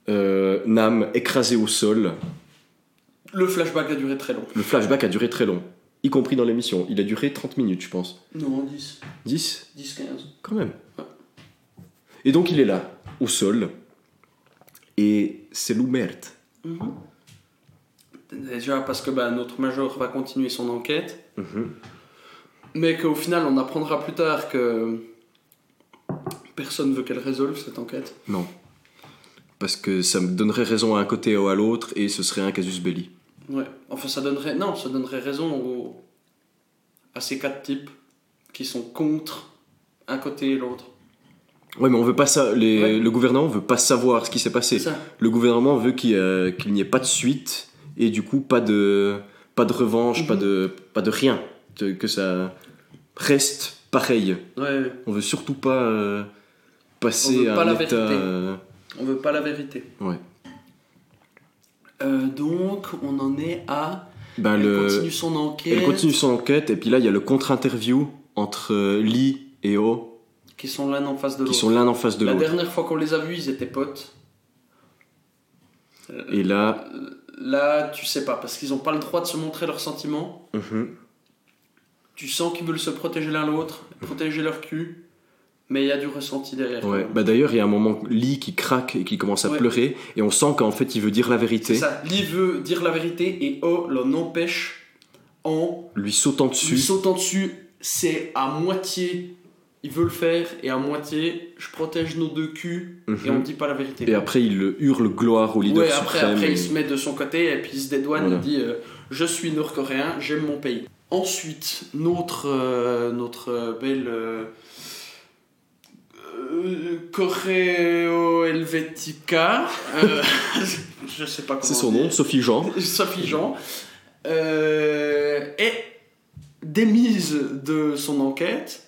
euh, Nam écrasé au sol. Le flashback a duré très long. Le flashback a duré très long, y compris dans l'émission. Il a duré 30 minutes, je pense. Non, 10. 10 10, 15. Quand même. Et donc il est là, au sol. Et c'est l'oumerte. Déjà parce que bah, notre major va continuer son enquête, Mhm. mais qu'au final on apprendra plus tard que personne veut qu'elle résolve cette enquête. Non. Parce que ça me donnerait raison à un côté ou à l'autre, et ce serait un casus belli. Ouais. Enfin, ça donnerait non, ça donnerait raison aux- à ces quatre types qui sont contre un côté et l'autre. Ouais, mais on veut pas ça. Les... Ouais. Le gouvernement veut pas savoir ce qui s'est passé. Ça. Le gouvernement veut qu'il n'y ait pas de suite et du coup pas de pas de revanche, Mhm. pas de pas de rien, que que ça reste pareil. Ouais. On veut surtout pas euh, On passer veut à pas un la état. vérité. euh, On veut pas la vérité. Ouais. Euh, donc, on en est à. Ben, elle le... continue son enquête. Elle continue son enquête et puis là il y a le contre-interview entre euh, Lee et O Qui sont l'un en face de qui l'autre. sont l'un en face de La l'autre. dernière fois qu'on les a vus, ils étaient potes. Et là, Là, tu sais pas, parce qu'ils ont pas le droit de se montrer leurs sentiments. mhm, Tu sens qu'ils veulent se protéger l'un l'autre, protéger leur cul, mais il y a du ressenti derrière. ouais. Bah d'ailleurs il y a un moment Lee qui craque et qui commence à Ouais. pleurer et on sent qu'en fait il veut dire la C'est vérité. ça. Lee veut dire la vérité et O l'en empêche en Lui sautant lui dessus. sautant dessus. C'est à moitié, il veut le faire, et à moitié, je protège nos deux culs et Mhm. on dit pas la vérité. Et après, il le hurle gloire au leader Ouais, après, suprême. après et- il se met de son côté et puis il se dédouane, Voilà. il dit euh, Je suis nord-coréen, j'aime mon pays. Ensuite, notre, euh, notre euh, belle. Euh, Coréo Helvetica, euh, je sais pas comment. C'est son nom. Sophie Jean. Sophie Jean, est démise de son enquête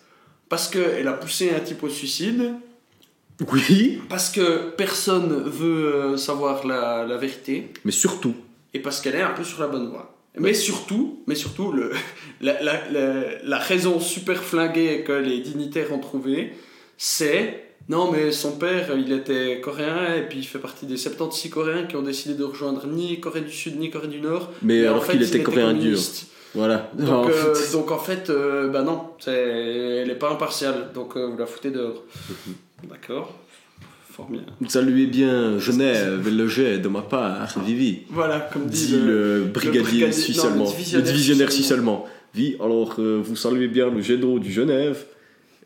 parce qu'elle a poussé un type au suicide, Oui. parce que personne veut euh, savoir la, la vérité Mais surtout, et parce qu'elle est un peu sur la bonne voie. Mais surtout, mais surtout le, la, la- la- la raison super flinguée que les dignitaires ont trouvée, c'est non mais son père il était coréen et puis il fait partie des 76 coréens qui ont décidé de rejoindre ni Corée du Sud ni Corée du Nord. mais alors qu'il il était coréen dur. Voilà. Donc, En euh, fait, donc en fait, euh, bah non, c'est- elle est pas impartiale, donc euh, vous la foutez dehors. D'accord Fort bien. Saluez bien Genève, le jet de ma part, Vivi. Voilà, comme dit, Dit le, brigadier brigadier- suisse non, le allemand. Le divisionnaire divisionnaire suisse allemand. Oui, alors vous saluez bien le jet d'eau du Genève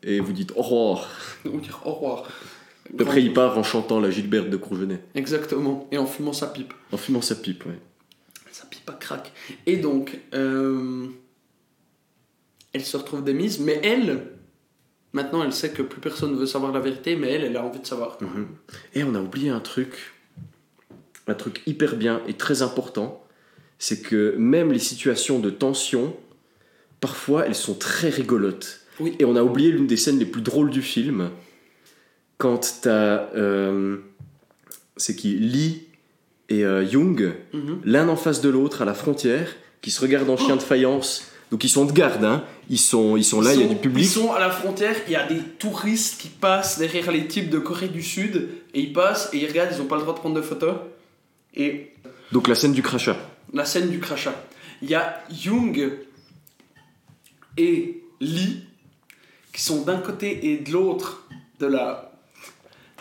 et vous dites au revoir. On dire au revoir. Après, il part en chantant la Gilberte de Courgenay, Exactement, et en fumant sa pipe. en fumant sa pipe, ouais. À crack. Et donc, euh, elle se retrouve démise, mais elle, maintenant elle sait que plus personne ne veut savoir la vérité, mais elle, elle a envie de savoir. Mhm. Et on a oublié un truc, un truc hyper bien et très important, c'est que même les situations de tension, parfois elles sont très rigolotes. Oui. Et on a oublié l'une des scènes les plus drôles du film, quand t'as, euh, c'est qui, Lee et euh, Young, Mhm. l'un en face de l'autre à la frontière, qui se regardent en chien de faïence. Donc ils sont de garde, hein. ils, sont, ils sont là, Ils il y a du public. Ils sont à la frontière, il y a des touristes qui passent derrière les types de Corée du Sud, et ils passent et ils regardent, ils n'ont pas le droit de prendre de photos. Et Donc la scène du crachat. la scène du crachat. Il y a Young et Lee qui sont d'un côté et de l'autre de la,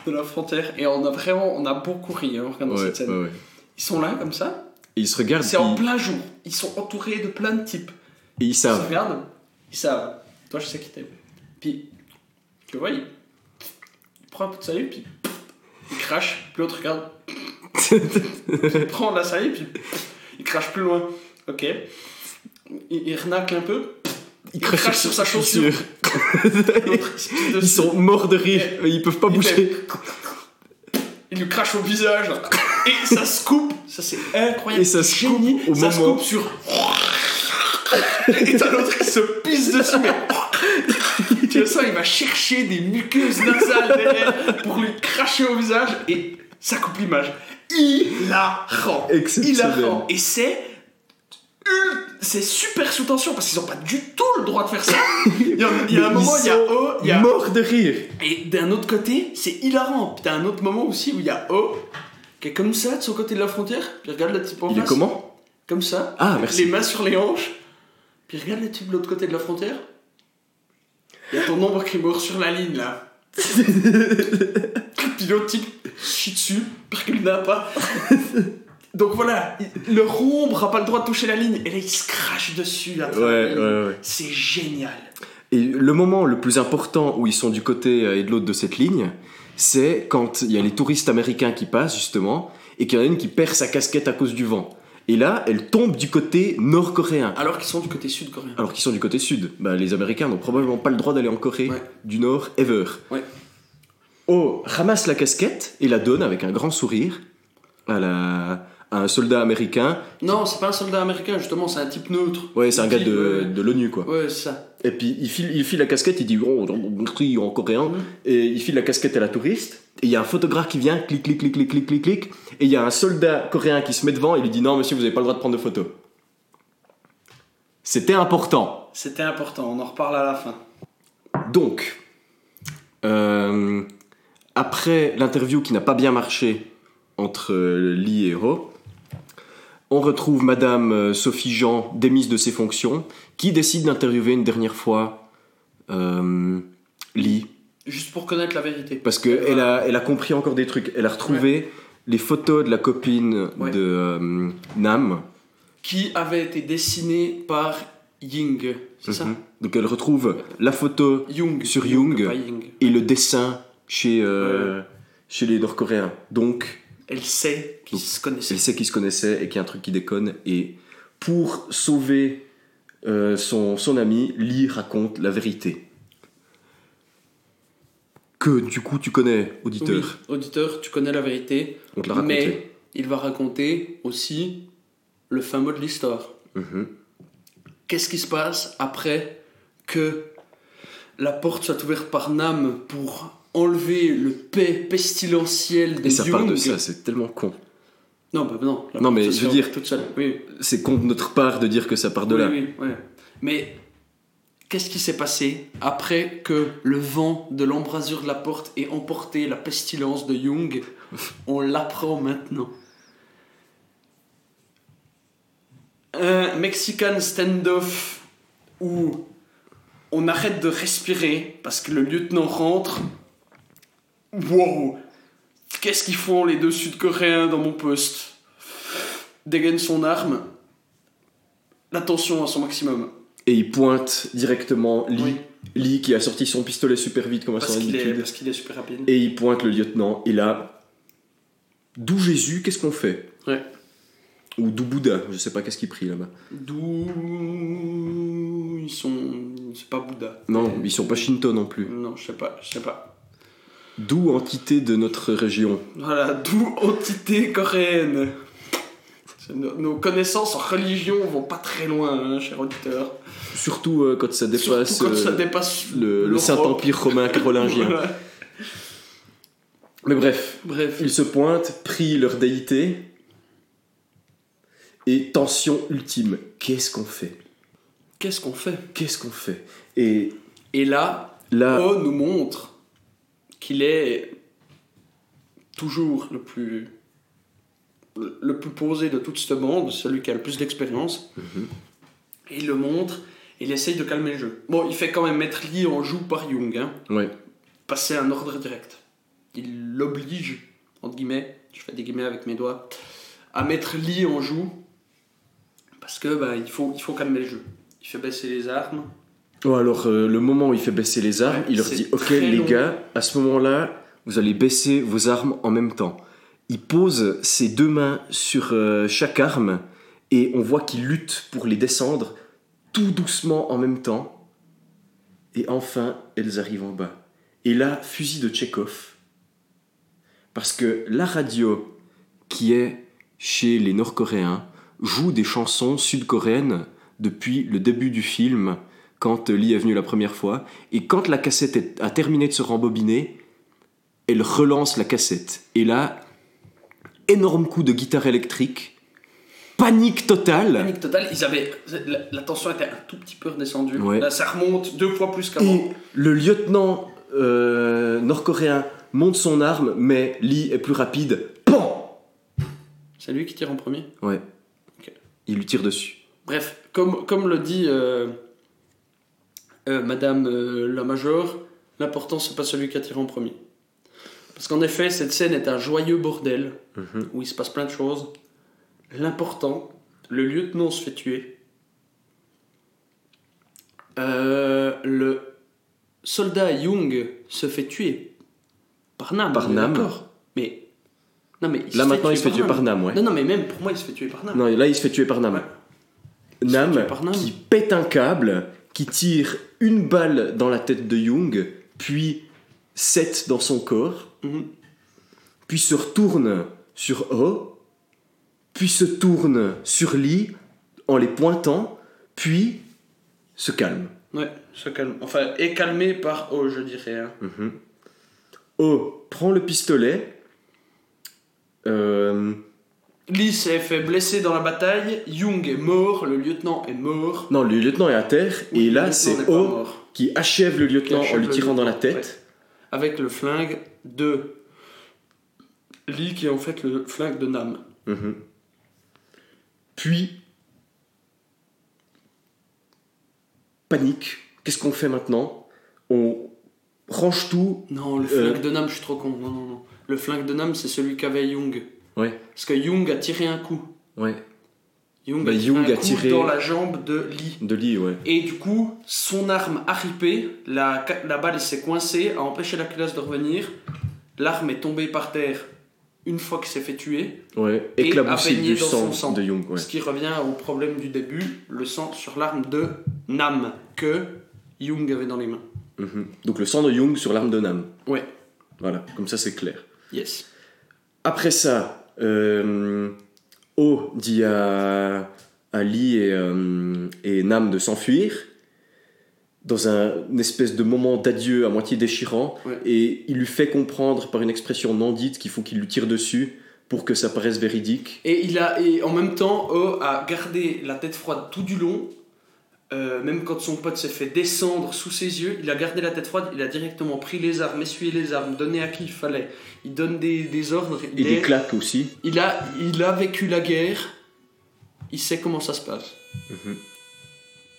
de la frontière. Et on a vraiment, on a beaucoup ri hein, en regardant Ouais, cette scène. ouais, ouais. Ils sont là comme ça. Et ils se regardent, C'est en plein jour. Ils sont entourés de plein de types. et ils Ils se savent. regardent. Ils savent. Toi, je sais qui t'es. Puis, tu vois, il, il prend un peu de salive, puis il crache. Puis l'autre regarde. il prend de la salive, puis il crache plus loin. Ok. Il, il renacle un peu. Il crache sur sa chaussure. Ils sont morts de rire, mais ils peuvent pas Il bouger. fait- Il lui crache au visage. Et ça se coupe. Ça, c'est incroyable. Et ça se coupe Génie. au ça se coupe sur. Et t'as l'autre qui se pisse dessus, mais. tu vois ça, il va chercher des muqueuses nasales derrière pour lui cracher au visage et ça coupe l'image. Hilarant. Exceptionnel. Hilarant. Et c'est. C'est super sous tension parce qu'ils ont pas du tout le droit de faire ça. Il y a, il y a un moment, il y a O, il y a morts de rire. et d'un autre côté, c'est hilarant. Puis t'as un autre moment aussi où il y a O qui est comme ça de son côté de la frontière. Puis regarde le type en Il est comment? Comme ça. Ah, merci. Les mains sur les hanches. Puis regarde le type de l'autre côté de la frontière. Il y a ton ombre qui est mort sur la ligne là. Puis l'autre type chie dessus, parce qu'il n'a pas. Donc voilà, il- leur ombre a pas le droit de toucher la ligne. Et là, il se crache dessus. Ouais, ouais, ouais. C'est génial. Et le moment le plus important où ils sont du côté euh, et de l'autre de cette ligne, c'est quand il y a les touristes américains qui passent justement et qu'il y en a une qui perd sa casquette à cause du vent. Et là, elle tombe du côté nord-coréen. Alors qu'ils sont du côté sud-coréen. Alors qu'ils sont du côté sud. Bah, les Américains n'ont probablement pas le droit d'aller en Corée Ouais. du Nord ever. Ouais. Oh ramasse la casquette et la donne avec un grand sourire à, la, un soldat américain. Non, c'est pas un soldat américain, justement, c'est un type neutre. Ouais, c'est un gars de, ouais. de l'ONU quoi. Ouais, c'est ça. Et puis il file, il file la casquette, il dit oh, en coréen. Mhm. Et il file la casquette à la touriste. Et il y a un photographe qui vient, clic, clic, clic, clic, clic, clic, clic. Et il y a un soldat coréen qui se met devant et lui dit non, monsieur, vous n'avez pas le droit de prendre de photos. C'était important. C'était important, on en reparle à la fin. Donc, euh, après l'interview qui n'a pas bien marché entre euh, Lee et Ho, on retrouve Madame euh, Sophie Jean, démise de ses fonctions, qui décide d'interviewer une dernière fois euh, Lee, Juste pour connaître la vérité. parce qu'elle a, elle a compris encore des trucs. Elle a retrouvé les photos de la copine Ouais. de euh, Nam. Qui avait été dessiné par Ying, c'est ça Mhm. Donc elle retrouve la photo Jung. Sur Jung. et le dessin chez, chez les Nord-Coréens. Donc, Elle sait qu'ils se connaissaient. elle sait qu'ils se connaissaient et qu'il y a un truc qui déconne. Et pour sauver euh, son, son ami, Lee raconte la vérité. Que du coup tu connais, auditeur. Oui, auditeur, tu connais la vérité. On te l'a raconté. Mais il va raconter aussi le fin mot de l'histoire. Mhm. Qu'est-ce qui se passe après que la porte soit ouverte par Nam pour enlever le paix pestilentiel de Et ça parle de ça, c'est tellement con. Non, bah non. la Non, porte mais je veux dire-. Oui, C'est con de notre part de dire que ça part de oui, là. oui. Mais qu'est-ce qui s'est passé après que le vent de l'embrasure de la porte ait emporté la pestilence de Jung On l'apprend maintenant. un Mexican standoff où on arrête de respirer parce que le lieutenant rentre. Wow! Qu'est-ce qu'ils font les deux Sud-Coréens dans mon poste? Dégaine son arme. La tension à son maximum. Et il pointe directement Lee. Oui. Lee qui a sorti son pistolet super vite comme à son habitude. parce qu'il est super rapide. Et il pointe le lieutenant. Et là, d'où Jésus, qu'est-ce qu'on fait? Ouais. Ou d'où Bouddha, je sais pas qu'est-ce qu'il prie là-bas. D'où ils sont. C'est pas Bouddha. Non, ils sont pas Shinto non plus. Non, je sais pas, je sais pas. D'où entité de notre région. Voilà, d'où entité coréenne. Nos, connaissances en religion vont pas très loin, hein, cher auditeur. Surtout euh, quand ça dépasse euh, dépasse le. Saint-Empire romain carolingien. Voilà. Mais bref, Bref, ils se pointent, prient leur déité. Et tension ultime. Qu'est-ce qu'on fait? Qu'est-ce qu'on fait? Qu'est-ce qu'on fait? Et Et là, là, O nous montre qu'il est toujours le plus le plus posé de toute cette bande, celui qui a le plus d'expérience. Et il le montre, il essaye de calmer le jeu. Bon, il fait quand même mettre Lee en joue par Jung, hein. ouais. passer un ordre direct. Il l'oblige, entre guillemets, je fais des guillemets avec mes doigts, à mettre Lee en joue, parce que bah, il, faut, il faut calmer le jeu. Il fait baisser les armes. Bon, alors, euh, le moment où il fait baisser les armes, Ouais, il leur dit Ok, les long. gars, à ce moment-là, vous allez baisser vos armes en même temps. Il pose ses deux mains sur euh, chaque arme et on voit qu'il lutte pour les descendre tout doucement en même temps. Et enfin, elles arrivent en bas. Et là, fusil de Tchekhov. Parce que la radio qui est chez les Nord-Coréens joue des chansons sud-coréennes depuis le début du film, quand Lee est venu la première fois. Et quand la cassette est- a terminé de se rembobiner, elle relance la cassette. Et là, énorme coup de guitare électrique, panique totale. Panique totale, ils avaient, la, la tension était un tout petit peu redescendue. Ouais. Là, ça remonte deux fois plus qu'avant. Et le lieutenant euh, nord-coréen monte son arme, mais Lee est plus rapide. Pan C'est lui qui tire en premier? Ouais. Il lui tire dessus. Bref, comme, comme le dit euh, euh, Madame euh, la Major, l'important c'est pas celui qui a tiré en premier. Parce qu'en effet, cette scène est un joyeux bordel où il se passe plein de choses. L'important, le lieutenant se fait tuer. Euh, le soldat Young se fait tuer par Nam. Par Nam. d'accord. Mais non mais Là maintenant, il se fait tuer par Nam, ouais. Non non mais même pour moi il se fait tuer par Nam. Non, là, il se fait tuer par Nam. Nam, par Nam. qui pète un câble, qui tire une balle dans la tête de Young, puis sept dans son corps, Mhm. puis se retourne sur O, puis se tourne sur Lee en les pointant, puis se calme. Ouais, se calme. Enfin, est calmé par O, je dirais. hein. O prend le pistolet. euh, Lee s'est fait blesser dans la bataille, Young est mort, le lieutenant est mort. non, le lieutenant est à terre, Oui, et là c'est O qui achève le lieutenant achève en lui tirant dans la tête. Avec le flingue de Lee qui est en fait le flingue de Nam. Mhm. Puis, panique. Qu'est-ce qu'on fait maintenant? On range tout. Non, le Euh. flingue de Nam, je suis trop con. Non, non, non. Le flingue de Nam, c'est celui qu'avait Young. Ouais, Parce que Young a tiré un coup. ouais. Young, Bah, a, tiré un a coup tiré- dans la jambe de Lee. De lit, ouais. Et du coup, son arme a ripé, la, la balle s'est coincée, a empêché la culasse de revenir. L'arme est tombée par terre une fois qu'il s'est fait tuer, Ouais, Et éclaboussé a baigné du dans sang, son sang. de ouais. ce qui revient au problème du début, le sang sur l'arme de Nam que Young avait dans les mains. Mhm. Donc le sang de Young sur l'arme de Nam. Ouais, Voilà, comme ça c'est clair. yes. Après ça, euh, O dit à, à Lee et, euh, et Nam de s'enfuir dans un une espèce de moment d'adieu à moitié déchirant Ouais. et il lui fait comprendre par une expression non dite qu'il faut qu'il lui tire dessus pour que ça paraisse véridique. Et, il a, et en même temps, O a gardé la tête froide tout du long. Euh, même quand son pote s'est fait descendre sous ses yeux, il a gardé la tête froide, il a directement pris les armes, essuyé les armes, donné à qui il fallait. Il donne des, des ordres. Et il des est- claques aussi. Il a, il a vécu la guerre il sait comment ça se passe.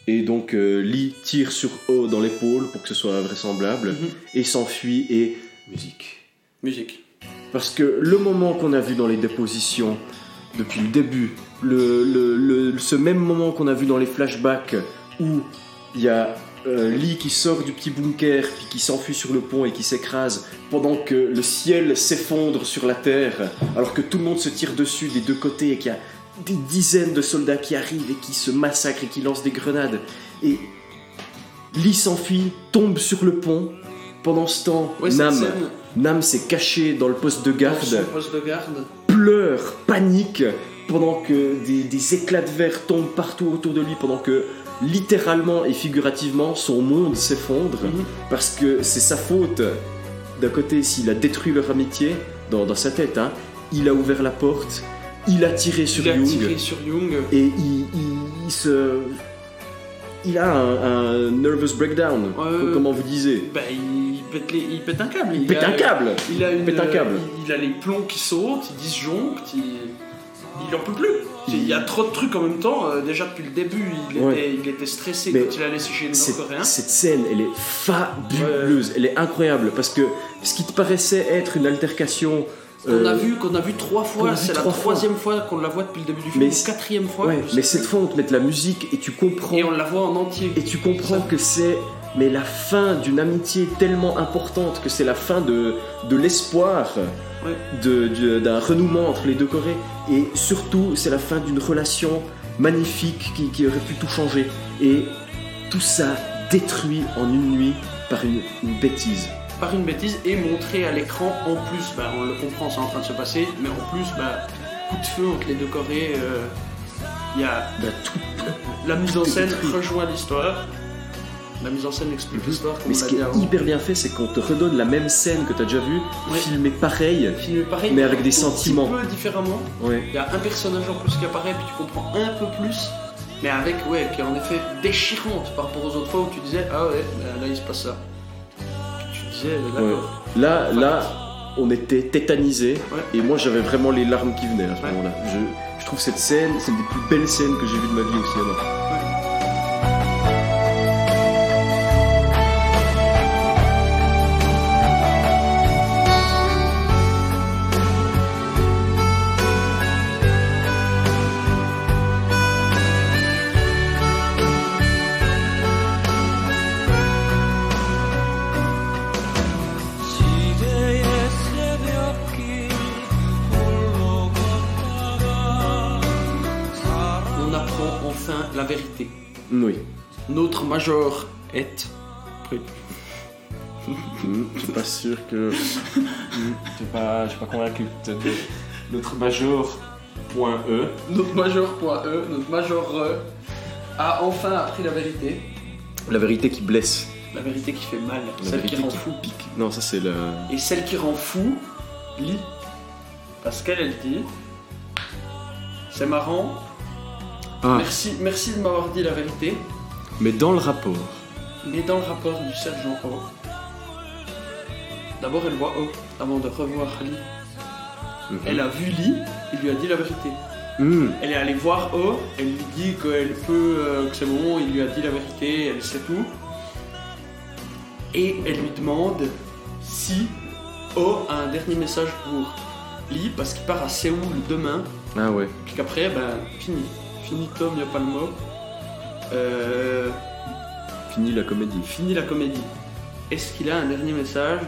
Et donc euh, Lee tire sur O dans l'épaule pour que ce soit vraisemblable Mhm. et s'enfuit et musique. Musique. Parce que le moment qu'on a vu dans les dépositions depuis le début, le, le- le- ce même moment qu'on a vu dans les flashbacks où il y a euh, Lee qui sort du petit bunker puis qui s'enfuit sur le pont et qui s'écrase pendant que le ciel s'effondre sur la terre alors que tout le monde se tire dessus des deux côtés et qu'il y a des dizaines de soldats qui arrivent et qui se massacrent et qui lancent des grenades. Et Lee s'enfuit, tombe sur le pont. Pendant ce temps Ouais, Nam scène, Nam s'est caché dans le poste de dans son garde, poste de garde. pleure, panique, pendant que des, des éclats de verre tombent partout autour de lui, pendant que littéralement et figurativement son monde s'effondre, Mhm. parce que c'est sa faute. D'un côté, s'il a détruit leur amitié, dans, dans sa tête, hein, il a ouvert la porte, il a tiré sur Il a Young, tiré sur Young. et il, il- il se... Il a un, un nervous breakdown, comment vous disiez. Bah, il pète, les- il pète un câble. Il pète a- un câble Il a une, pète un câble. Il, il a les plombs qui sautent, il disjoncte, il, il en peut plus. Il y a trop de trucs en même temps. euh, déjà depuis le début, il, Ouais. était, il était stressé Mais quand il a laissé chez les Cette, Nord-Coréens. cette scène, elle est fabuleuse, elle est incroyable parce que ce qui te paraissait être une altercation. Qu'on euh, a vu, qu'on a vu trois fois. C'est la fois. troisième fois, qu'on la voit depuis le début du film. Mais ou quatrième fois. ouais, mais cette fois on te met de la musique et tu comprends Et on la voit en entier. et tu comprends que c'est mais la fin d'une amitié tellement importante que c'est la fin de, de l'espoir d'un renouement entre les deux Corées. Et surtout c'est la fin d'une relation magnifique qui, qui aurait pu tout changer. Et tout ça détruit en une nuit par une, une bêtise. par une bêtise et montré à l'écran en plus, bah, on le comprend, c'est en train de se passer, mais en plus, bah, coup de feu entre les deux Corées, euh, il y a Bah, tout, la mise en scène rejoint l'histoire, la mise en scène explique l'histoire comme Mais ce qui est avant. hyper bien fait, c'est qu'on te redonne la même scène que tu as déjà vue, Ouais. filmée pareil. Mais avec des un sentiments. petit peu différemment. Ouais. Il y a un personnage en plus qui apparaît, puis tu comprends un peu plus, mais avec, ouais, qui est en effet déchirante par rapport aux autres fois où tu disais, ah ouais, là, il se passe ça. Tu disais. Ouais. Là, là, on était tétanisés et moi j'avais vraiment les larmes qui venaient à ce moment-là. Je, je trouve cette scène, c'est une des plus belles scènes que j'ai vues de ma vie au cinéma. Major est. Hmm, je suis pas sûr que. Hmm, je suis pas, je suis pas convaincu. Notre major. Point E. Notre major.e, notre major E, a enfin appris la vérité. La vérité qui blesse. La vérité qui fait mal, La celle qui rend qui fou. pique. Non, ça c'est la. Et celle qui rend fou, lit. Parce qu'elle, elle dit C'est marrant, Ah, merci, merci de m'avoir dit la vérité, mais dans le rapport. mais dans le rapport du sergent O, d'abord elle voit O avant de revoir Lee. Mhm. Elle a vu Lee, il lui a dit la vérité. Hmm, Elle est allée voir O, elle lui dit qu'elle peut, euh, que c'est bon, il lui a dit la vérité, elle sait tout. Et elle lui demande si O a un dernier message pour Lee, parce qu'il part à Séoul demain, Ah ouais. puis qu'après, ben, fini. Fini Tom, y a pas le mot. Euh, Fini la comédie. fini la comédie. Est-ce qu'il a un dernier message?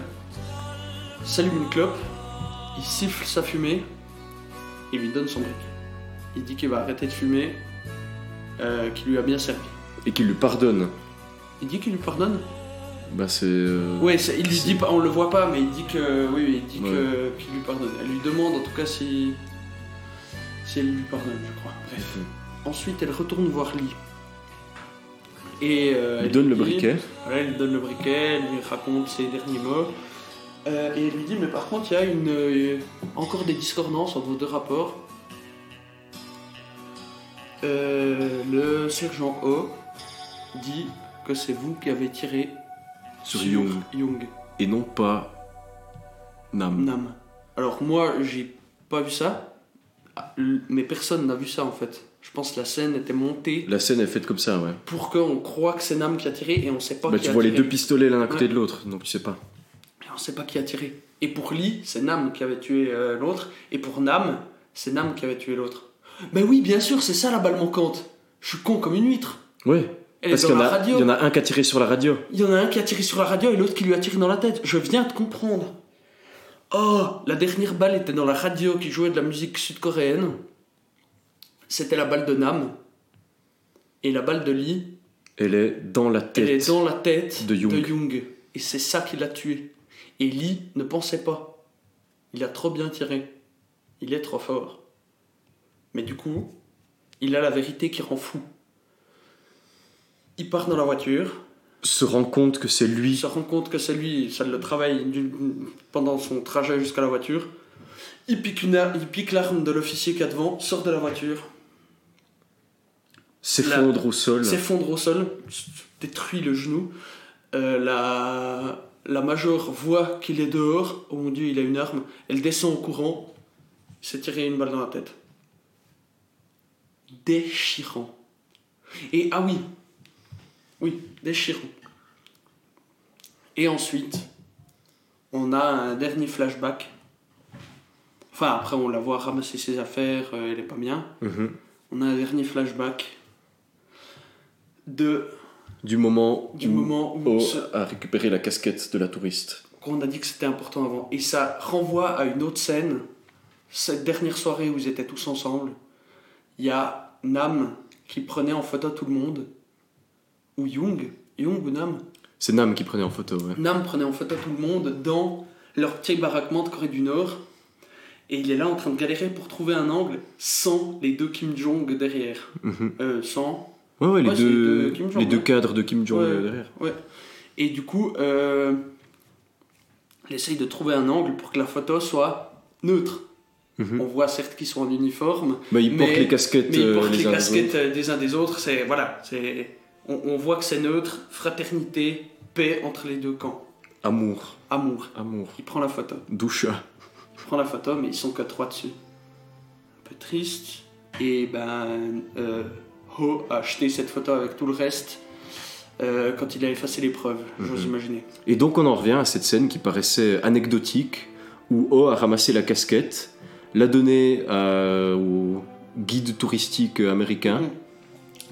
S'allume une clope, il siffle sa fumée et lui donne son briquet. Il dit qu'il va arrêter de fumer, euh, qu'il lui a bien servi. Et qui lui pardonne. Il dit qu'il lui pardonne? Bah c'est. euh, Ouais, il lui dit pas, on le voit pas, mais il dit que oui, il dit Ouais. que qu'il lui pardonne. Elle lui demande en tout cas si si elle lui pardonne, je crois. Bref. Ensuite, elle retourne voir Lee. Et euh, Il donne lui le briquet. Lui donne le briquet, elle lui raconte ses derniers mots. Euh, et elle lui dit, mais par contre, il y a une, euh, encore des discordances entre vos deux rapports. Le sergent O dit que c'est vous qui avez tiré Sur Young. Young. Et non pas. Nam. Nam. Alors moi, j'ai pas vu ça, Ah, mais personne n'a vu ça en fait. Je pense que la scène était montée La scène est faite comme ça, ouais. pour qu'on croit que c'est Nam qui a tiré et on sait pas Bah, qui tu a vois les deux pistolets l'un à côté Ouais. de l'autre, donc tu sais pas. Et on sait pas qui a tiré. Et pour Lee, c'est Nam qui avait tué euh, l'autre. Et pour Nam, c'est Nam qui avait tué l'autre. Ben oui, bien sûr, c'est ça la balle manquante. Je suis con comme une huître. Ouais, Elle parce qu'il y, en la a- radio. il y en a un qui a tiré sur la radio. Il y en a un qui a tiré sur la radio et l'autre qui lui a tiré dans la tête. Je viens de comprendre. Oh, la dernière balle était dans la radio qui jouait de la musique sud-coréenne. C'était la balle de Nam. Et la balle de Lee, Elle est dans la tête. elle est dans la tête de Young. Et c'est ça qui l'a tué. Et Lee ne pensait pas. Il a trop bien tiré. Il est trop fort. Mais du coup, il a la vérité qui rend fou. Il part dans la voiture. Se rend compte que c'est lui. se rend compte que c'est lui, ça le travaille du- pendant son trajet jusqu'à la voiture. Il pique, une il pique l'arme de l'officier qui est devant, sort de la voiture, S'effondre au sol. s'effondre au sol, détruit le genou. Euh, la, la major voit qu'il est dehors. Oh mon dieu, il a une arme. Elle descend en courant. Il s'est tiré une balle dans la tête. Déchirant. Et ah oui, oui, déchirant. Et ensuite, on a un dernier flashback. Enfin, après, on la voit ramasser ses affaires, euh, elle est pas bien. Mhm. On a un dernier flashback de Du moment du où moment où a récupéré la casquette de la touriste. qu'on a dit que c'était important avant. Et ça renvoie à une autre scène, cette dernière soirée où ils étaient tous ensemble. Il y a Nam qui prenait en photo tout le monde, ou Young, Young ou Nam? C'est Nam qui prenait en photo, ouais. Nam prenait en photo tout le monde dans leur petit baraquement de Corée du Nord. Et il est là en train de galérer pour trouver un angle sans les deux Kim Jong derrière. Mhm. Euh, sans Ouais, ouais, les, Ouais, deux, de Kim Jong, les deux cadres de Kim Jong euh, derrière. Ouais. Et du coup, euh, il essaye de trouver un angle pour que la photo soit neutre. Mhm. On voit certes qu'ils sont en uniforme, Bah, ils Mais- portent les casquettes mais ils euh, portent les les uns casquettes euh, des uns des autres. C'est voilà, c'est on, on voit que c'est neutre, fraternité, paix entre les deux camps, Amour, amour. amour. Il prend la photo. Doucha. Il prend la photo, mais ils sont que trois dessus. Un peu triste. Et ben, euh, Ho a acheté cette photo avec tout le reste euh, quand il a effacé les preuves, j'ose Mhm. imaginer. Et donc on en revient à cette scène qui paraissait anecdotique, où O a ramassé la casquette, l'a donnée au guide touristique américain. Mhm.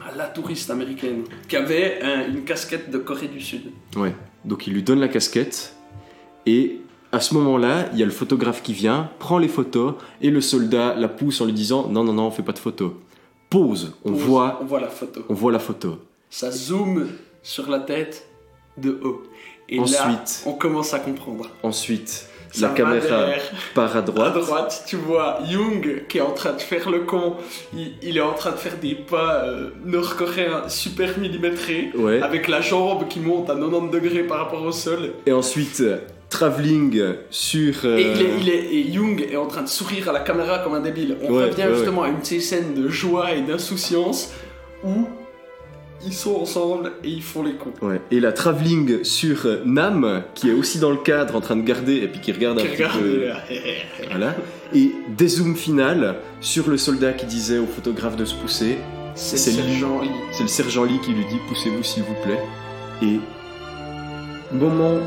À la touriste américaine qui avait un- une casquette de Corée du Sud. Ouais. Donc il lui donne la casquette, et à ce moment-là, il y a le photographe qui vient, prend les photos, et le soldat la pousse en lui disant Non, non, non, on fait pas de photos. Pause, on, Pose, voit, on voit la photo. on voit la photo. Ça zoome sur la tête de Ho. Et là, Ensuite, on commence à comprendre. ensuite Ça la caméra part à À droite. droite, tu vois Young qui est en train de faire le con. Il, il est en train de faire des pas euh, nord-coréens super millimétrés. Ouais. Avec la jambe qui monte à 90 degrés par rapport au sol. Et ensuite, travelling sur. euh, Et, il est, il est- et Young est en train de sourire à la caméra comme un débile. On Ouais, revient ouais, justement à une de ces scènes de joie et d'insouciance où ils sont ensemble et ils font les cons. Ouais. Et la travelling sur euh, Nam, qui est aussi dans le cadre en train de garder, et puis qui regarde un Qui petit regardent, peu. Voilà. Et des zooms final sur le soldat qui disait au photographe de se pousser. C'est lui. Sergent Lee. C'est le sergent Lee qui lui dit poussez-vous s'il vous plaît. Et moment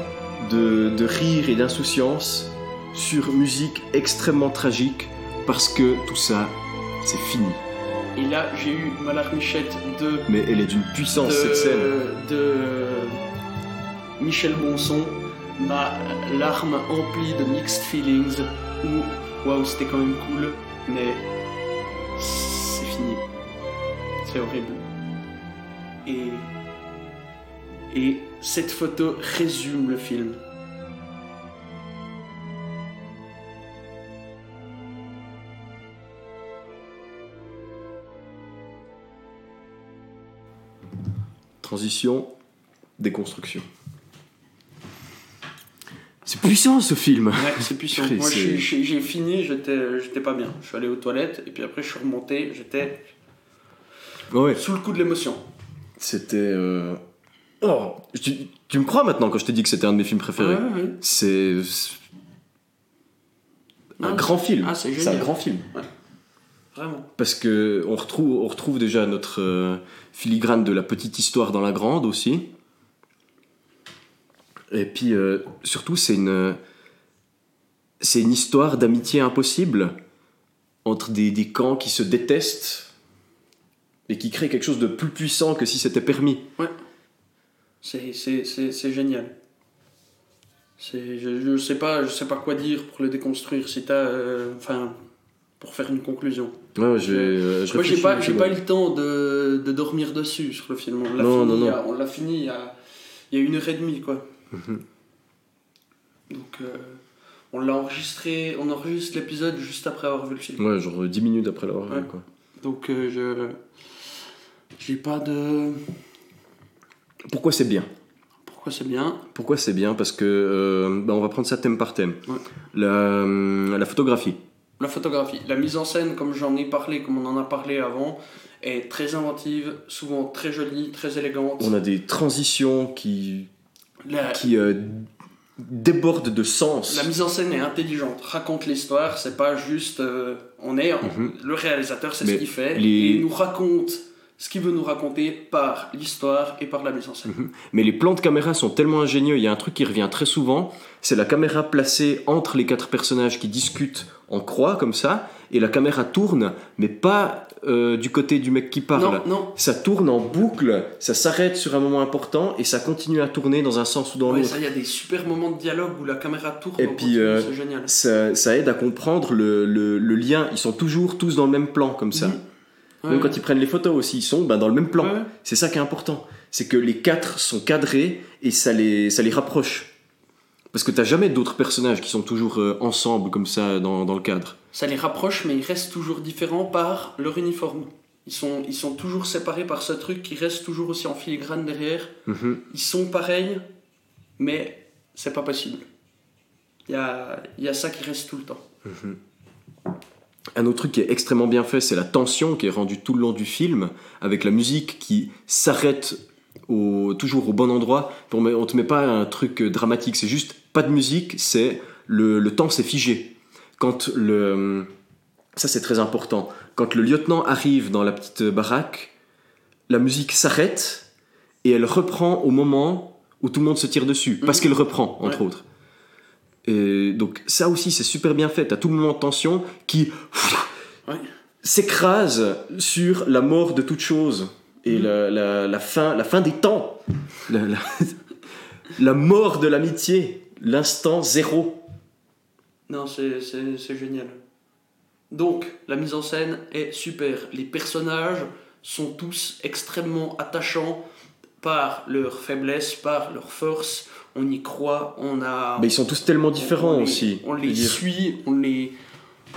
de, de rire et d'insouciance sur musique extrêmement tragique parce que tout ça, c'est fini. Et là, j'ai eu ma larmichette de Mais elle est d'une puissance de, cette scène. de Michel Bonson, ma larme emplie de mixed feelings, où waouh c'était quand même cool, mais c'est fini. C'est horrible. Et, et cette photo résume le film. Transition, déconstruction. C'est puissant ce film. Ouais, c'est puissant. Moi, j'ai- fini, j'étais j'étais pas bien. Je suis allé aux toilettes, et puis après, je suis remonté, j'étais Ouais. sous le coup de l'émotion. C'était. euh, Oh, tu, tu me crois maintenant quand je t'ai dit que c'était un de mes films préférés Ouais, ouais, ouais. C'est un Ah, grand film. ah, c'est un grand film. Ouais. Vraiment. Parce que on retrouve, on retrouve déjà notre euh, filigrane de la petite histoire dans la grande aussi. Et puis euh, surtout, c'est une, c'est une histoire d'amitié impossible entre des, des camps qui se détestent et qui créent quelque chose de plus puissant que si c'était permis. C'est, génial. Je, je sais pas, je sais pas quoi dire pour le déconstruire. Si t'as, euh, enfin, pour faire une conclusion. Ouais, euh, je Moi, j'ai pas, j'ai pas eu le temps de, de dormir dessus sur le film. On l'a Non, fini, non, non. on l'a fini il y a, il y a une heure et demie, quoi. Mhm. Donc, euh, on l'a enregistré, on enregistre l'épisode juste après avoir vu le film. Ouais, genre 10 minutes après l'avoir vu, Ouais. quoi. Donc, euh, je. J'ai pas de. Pourquoi c'est bien? Pourquoi c'est bien? Pourquoi c'est bien? Parce que euh, bah, on va prendre ça thème par thème. Ouais. La, euh, la photographie. La photographie. La mise en scène, comme j'en ai parlé, comme on en a parlé avant, est très inventive, souvent très jolie, très élégante. On a des transitions qui, La, qui euh, débordent de sens. la mise en scène est intelligente, raconte l'histoire, c'est pas juste. euh, on est. Mhm. Le réalisateur, c'est ce qu'il fait, les- et il nous raconte ce qu'il veut nous raconter par l'histoire et par la mise en scène. Mais les plans de caméra sont tellement ingénieux. Il y a un truc qui revient très souvent. C'est la caméra placée entre les quatre personnages qui discutent en croix, comme ça. Et la caméra tourne, mais pas euh, du côté du mec qui parle. Non, non. Ça tourne en boucle, ça s'arrête sur un moment important et ça continue à tourner dans un sens ou dans Ouais, l'autre. ça, il y a des super moments de dialogue où la caméra tourne. Et puis, euh, c'est génial. Ça, ça aide à comprendre le, le- le lien. Ils sont toujours tous dans le même plan, comme ça. Mhm. Ouais, Même quand ils prennent les photos aussi, ils sont ben, dans le même plan. Ouais. C'est ça qui est important. C'est que les quatre sont cadrés et ça les, ça les rapproche. Parce que t'as jamais d'autres personnages qui sont toujours euh, ensemble comme ça dans, dans le cadre. Ça les rapproche, mais ils restent toujours différents par leur uniforme. Ils sont, ils sont toujours séparés par ce truc qui reste toujours aussi en filigrane derrière. Mhm. Ils sont pareils, mais c'est pas possible. Il y a, il y a ça qui reste tout le temps. Un autre truc qui est extrêmement bien fait, c'est la tension qui est rendue tout le long du film, avec la musique qui s'arrête au, toujours au bon endroit. On on te met pas un truc dramatique, c'est juste pas de musique, c'est le, le temps s'est figé. Quand le, ça c'est très important. Quand le lieutenant arrive dans la petite baraque, la musique s'arrête et elle reprend au moment où tout le monde se tire dessus, parce Mhm. qu'elle reprend entre Ouais. autres. Et donc ça aussi c'est super bien fait. T'as tout le moment de tension qui Ouais. s'écrase sur la mort de toute chose et la, la- la fin, la fin des temps, la, la- mort de l'amitié, l'instant zéro. Non, c'est génial. Donc, la mise en scène est super. Les personnages sont tous extrêmement attachants par leur faiblesse, par leur force. On y croit, on a. Mais ils sont tous tellement différents on aussi. On les suit, on les.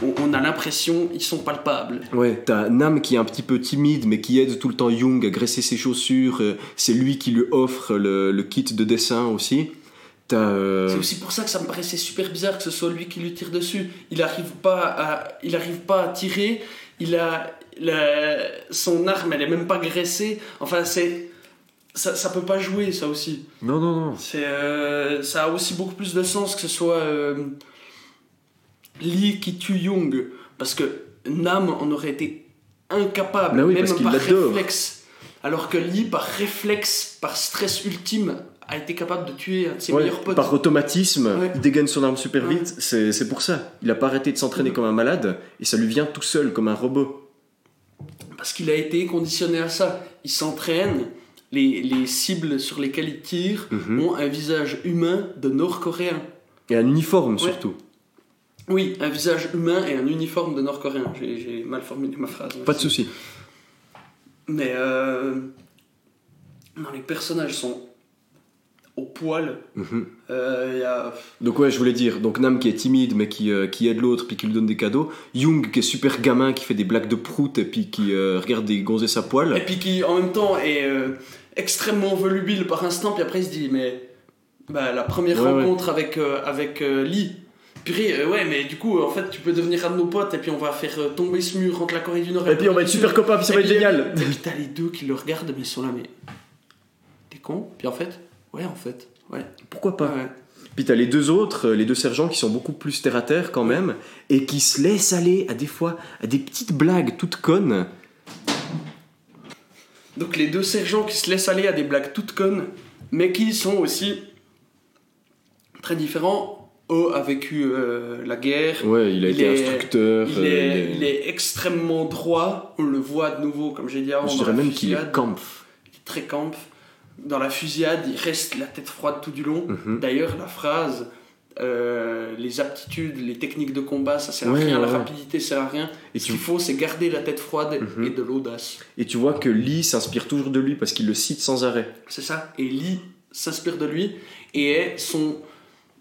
On, a l'impression ils sont palpables. Ouais, t'as Nam qui est un petit peu timide mais qui aide tout le temps Young à graisser ses chaussures. euh, C'est lui qui lui offre le, le kit de dessin aussi. T'as. euh, C'est aussi pour ça que ça me paraissait super bizarre que ce soit lui qui lui tire dessus. Il arrive pas à, il arrive pas à tirer. Il a, la- son arme, elle est même pas graissée. Enfin, c'est, ça, ça peut pas jouer ça aussi. Non, non, non. C'est, euh, ça a aussi beaucoup plus de sens que ce soit euh, Lee qui tue Young, parce que Nam en aurait été incapable, Bah oui, même parce par réflexe. Alors que Lee, par réflexe, par stress ultime, a été capable de tuer un de ses Ouais, meilleurs potes. par automatisme, Ouais. il dégaine son arme super Ouais. vite. C'est pour ça. Il a pas arrêté de s'entraîner Mhm. comme un malade et ça lui vient tout seul comme un robot. Parce qu'il a été conditionné à ça. Il s'entraîne, les, les cibles sur lesquelles il tire Mhm. ont un visage humain de nord-coréen. Et un uniforme Ouais. surtout. Oui, un visage humain et un uniforme de nord-coréen. J'ai mal formulé ma phrase. Pas de souci. Mais euh, non, les personnages sont au poil. Mhm. Euh, il y a... Donc ouais, je voulais dire, donc Nam qui est timide mais qui, euh, qui aide l'autre puis qui lui donne des cadeaux. Young qui est super gamin qui fait des blagues de prout et puis qui euh, regarde des gonzesses à poil. Et puis qui en même temps est extrêmement volubile par instant, puis après il se dit mais bah, la première Ouais, ouais. rencontre avec, euh, avec euh, Lee, purée, euh, ouais mais du coup en fait tu peux devenir un de nos potes et puis on va faire euh, tomber ce mur entre la Corée du Nord Et puis on va être super copains puis ça Et va être puis, génial. Et puis t'as les deux qui le regardent mais ils sont là mais t'es con Puis en fait, ouais en fait, ouais. Pourquoi pas? Ouais. Puis t'as les deux autres, les deux sergents qui sont beaucoup plus terre à terre quand même, et qui se laissent aller à des fois à des petites blagues toutes connes. Donc les deux sergents qui se laissent aller à des blagues toutes connes, mais qui sont aussi très différents. O a vécu euh, la guerre. Ouais, il a Il été est- instructeur. Il euh, est, il il est extrêmement droit. On le voit de nouveau, comme j'ai dit avant. Je dirais même qu'il est kampf. Il est très camp. Dans la fusillade, il reste la tête froide tout du long. Mhm. D'ailleurs, la phrase, euh, les aptitudes, les techniques de combat, ça sert Ouais, à rien. La rapidité sert à rien. Et Ce tu, qu'il faut, c'est garder la tête froide Mhm. et de l'audace. et tu vois que Lee s'inspire toujours de lui parce qu'il le cite sans arrêt. C'est ça. Et Lee s'inspire de lui et est son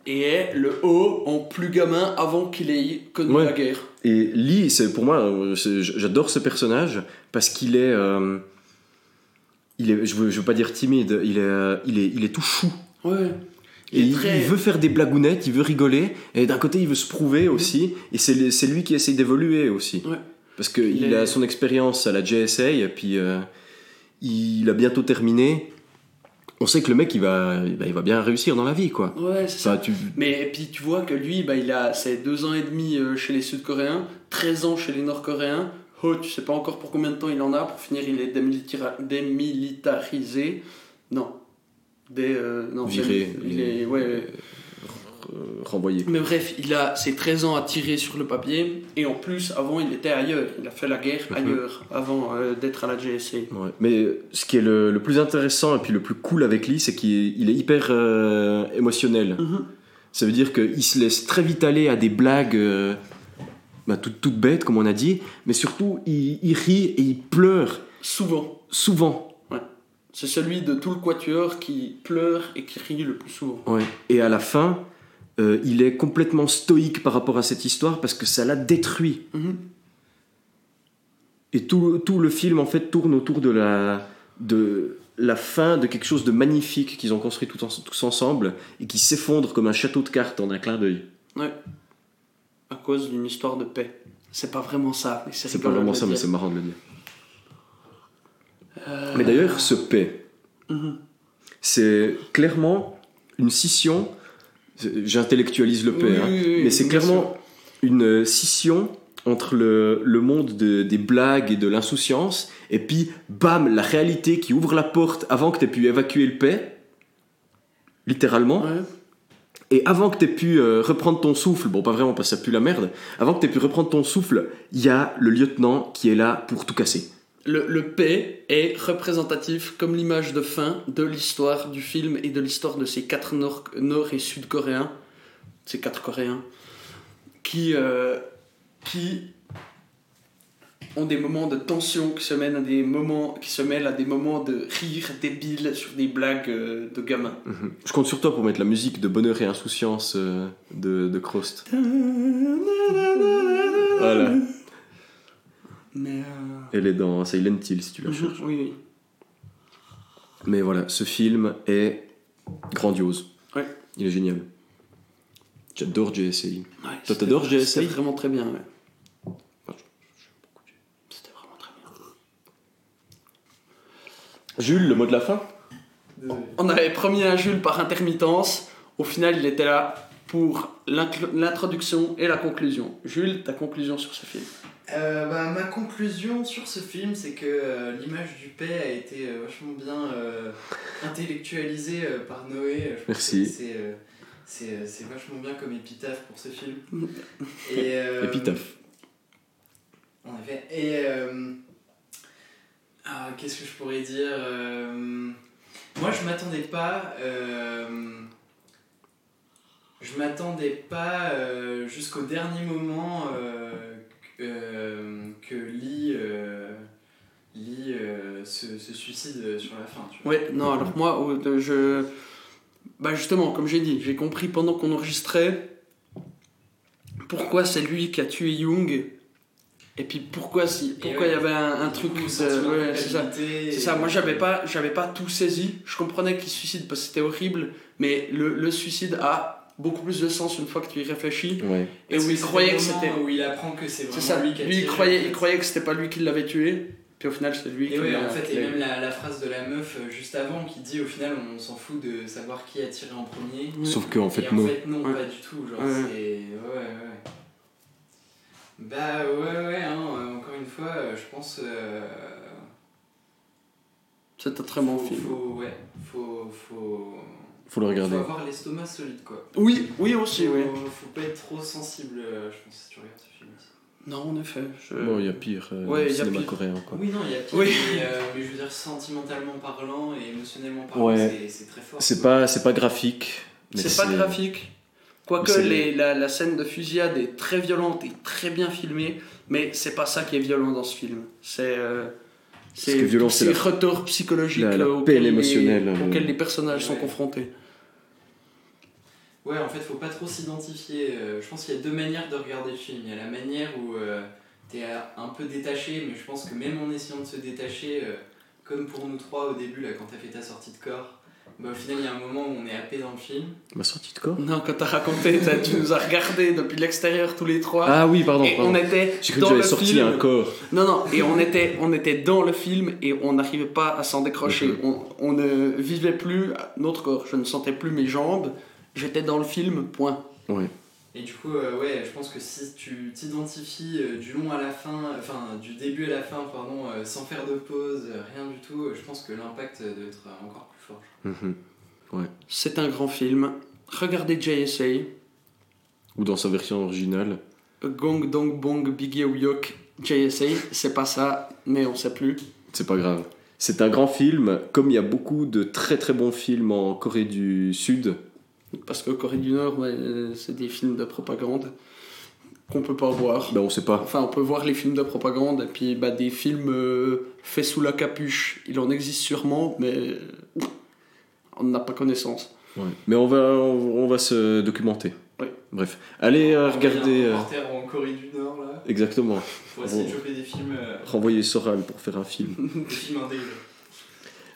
et est le haut en plus gamin avant qu'il ait connu Ouais. la guerre. Et Lee, c'est pour moi, euh, j'adore ce personnage parce qu'il est, euh, il est, je veux, je veux pas dire timide, il est, il est, il est tout chou. Ouais. Et Il très- veut faire des blagounettes, il veut rigoler, et d'un côté il veut se prouver aussi, et c'est lui qui essaye d'évoluer aussi. Ouais. Parce qu'il Il a son expérience à la JSA, et puis euh, il a bientôt terminé. On sait que le mec il va, va, il va bien réussir dans la vie, quoi. Ouais, c'est ça. Tu, Mais et puis tu vois que lui, bah, il a ses deux ans et demi euh, chez les Sud-Coréens, 13 ans chez les Nord-Coréens. Oh, tu sais pas encore pour combien de temps il en a. Pour finir, il est démilitarisé. Non. Des, euh, non, Viré, Il il est- ouais, euh, renvoyé. Mais bref, il a ses 13 ans à tirer sur le papier. Et en plus, avant, il était ailleurs. Il a fait la guerre Mhm. ailleurs, avant euh, d'être à la JSA. Ouais. Mais ce qui est le, le plus intéressant et puis le plus cool avec Lee, c'est qu'il il est hyper euh, émotionnel. Mhm. Ça veut dire qu'il se laisse très vite aller à des blagues euh, bah, toutes, toutes bêtes, comme on a dit, mais surtout il, il rit et il pleure Souvent. souvent. C'est celui de tout le quatuor qui pleure et qui rit le plus souvent. Ouais. Et à la fin, euh, il est complètement stoïque par rapport à cette histoire parce que ça l'a détruit. Mhm. Et tout, tout le film en fait tourne autour de la, de la fin de quelque chose de magnifique qu'ils ont construit tout en- tous ensemble et qui s'effondre comme un château de cartes en un clin d'œil. Ouais. À cause d'une histoire de paix. C'est pas vraiment ça, c'est pas vraiment ça, mais c'est marrant de le dire. Euh, Mais d'ailleurs, ce paix, Mhm. c'est clairement une scission. J'intellectualise le paix, Oui, hein, oui, oui, mais c'est clairement une euh, scission entre le, le monde de- des blagues et de l'insouciance, et puis bam, la réalité qui ouvre la porte avant que tu aies pu évacuer le paix, littéralement, Ouais. et avant que tu aies pu euh, reprendre ton souffle, bon pas vraiment parce que ça pue la merde, avant que tu aies pu reprendre ton souffle, il y a le lieutenant qui est là pour tout casser. Le, le P est représentatif comme l'image de fin de l'histoire du film et de l'histoire de ces quatre nord, nord et sud-coréens, ces quatre coréens, qui, euh, qui ont des moments de tension qui se mènent à des moments qui se mêlent à des moments de rire débile sur des blagues euh, de gamins. Mhm. Je compte sur toi pour mettre la musique de Bonheur et Insouciance euh, de, de Crost. Voilà. Mais euh, Elle est dans Silent Hill si tu la cherches. oui, oui. Mais voilà, ce film est grandiose. Ouais. Il est génial. J'adore JSA. Ouais, Toi, t'adores GSA? C'était vraiment très bien, ouais. C'était vraiment très bien. Jules, le mot de la fin? Désolé. On avait promis à Jules par intermittence. Au final, il était là pour l'introduction et la conclusion. Jules, ta conclusion sur ce film? Euh, bah, ma conclusion sur ce film, c'est que euh, l'image du paix a été euh, vachement bien euh, intellectualisée euh, par Noé. Je Merci. C'est euh, c'est, euh, c'est vachement bien comme épitaphe pour ce film. Et, euh, Épitaphe. En effet. Et euh, ah, qu'est-ce que je pourrais dire euh, Moi, je m'attendais pas. euh, je m'attendais pas euh, jusqu'au dernier moment euh, que, euh, que Lee, euh, Lee euh, se, se suicide sur la fin. Tu vois. Ouais, non, alors moi, je. Bah, justement, comme j'ai dit, j'ai compris pendant qu'on enregistrait pourquoi c'est lui qui a tué Young. Et puis pourquoi si, pourquoi il ouais. y avait un, un truc. De ouais, c'est ça. C'est ça, moi j'avais pas, j'avais pas tout saisi. Je comprenais qu'il suicide parce que c'était horrible, mais le, le suicide a beaucoup plus de sens une fois que tu y réfléchis. Ouais. Et où il croyait que c'était. Où il apprend que c'est C'est vraiment ça, lui qui a lui il croyait, en il croyait que c'était pas lui qui l'avait tué. Puis au final, c'est lui Et qui ouais, l'a- en fait, et même la, la phrase de la meuf euh, juste avant qui dit au final on s'en fout de savoir qui a tiré en premier. Sauf qu'en et fait, en non. fait, non, Ouais. pas du tout. Genre, Ouais. c'est. Ouais, ouais. Bah, ouais, ouais, hein, euh, encore une fois, euh, je pense. euh, C'est un très bon film. Faut, ouais, faut. Faut, Faut le regarder. faut avoir l'estomac solide, quoi. Oui, oui aussi, faut, oui. faut pas être trop sensible, euh, je pense, si tu regardes ce film aussi. Non, en effet. je- Bon, il y a pire euh, Ouais, le cinéma pire. coréen, quoi. Oui, non, il y a pire, Oui. mais, euh, mais je veux dire, sentimentalement parlant et émotionnellement parlant, Ouais. c'est- très fort. C'est pas, c'est pas graphique. C'est pas graphique. Quoique les- la, la scène de fusillade est très violente et très bien filmée, mais c'est pas ça qui est violent dans ce film. C'est euh, C'est ces la- retors psychologiques la- la euh, peine auxquels les- émotionnelle, euh. auxquels les personnages sont Ouais. confrontés. Ouais, en fait, faut pas trop s'identifier. euh, je pense qu'il y a deux manières de regarder le film. Il y a la manière où euh, t'es euh, un peu détaché, mais je pense que même en essayant de se détacher, euh, comme pour nous trois au début, là, quand t'as fait ta sortie de corps, bah, au final, il y a un moment où on est happé dans le film. Ma sortie de corps Non, quand t'as raconté, t'as- tu nous as regardé depuis l'extérieur tous les trois. Ah oui, pardon. et pardon. on était J'ai cru que dans j'avais le sorti film. un corps. Non, non, et on était, on était dans le film et on n'arrivait pas à s'en décrocher. Mhm. On, on ne vivait plus notre corps. Je ne sentais plus mes jambes. J'étais dans le film, point. Ouais. Et du coup, euh, ouais, je pense que si tu t'identifies euh, du long à la fin, enfin du début à la fin, pardon, euh, sans faire de pause, euh, rien du tout, euh, je pense que l'impact doit être encore plus Mhm. C'est un grand film. Regardez JSA. Ou dans sa version originale. Gong Dong Bong Biggie Yok JSA. C'est pas ça, mais on sait plus. C'est pas grave. C'est un grand film, comme il y a beaucoup de très très bons films en Corée du Sud. Parce que Corée du Nord, ouais, euh, c'est des films de propagande qu'on peut pas voir. Ben on sait pas. Enfin, on peut voir les films de propagande, et puis bah, des films euh, faits sous la capuche. Il en existe sûrement, mais euh, on n'a pas connaissance. Ouais. Mais on va, on, on va se documenter. Oui. Bref. Allez euh, un euh, en Corée du Nord là, exactement. pour essayer de choper des films, euh, Renvoyer Soral pour faire un film. des films indés.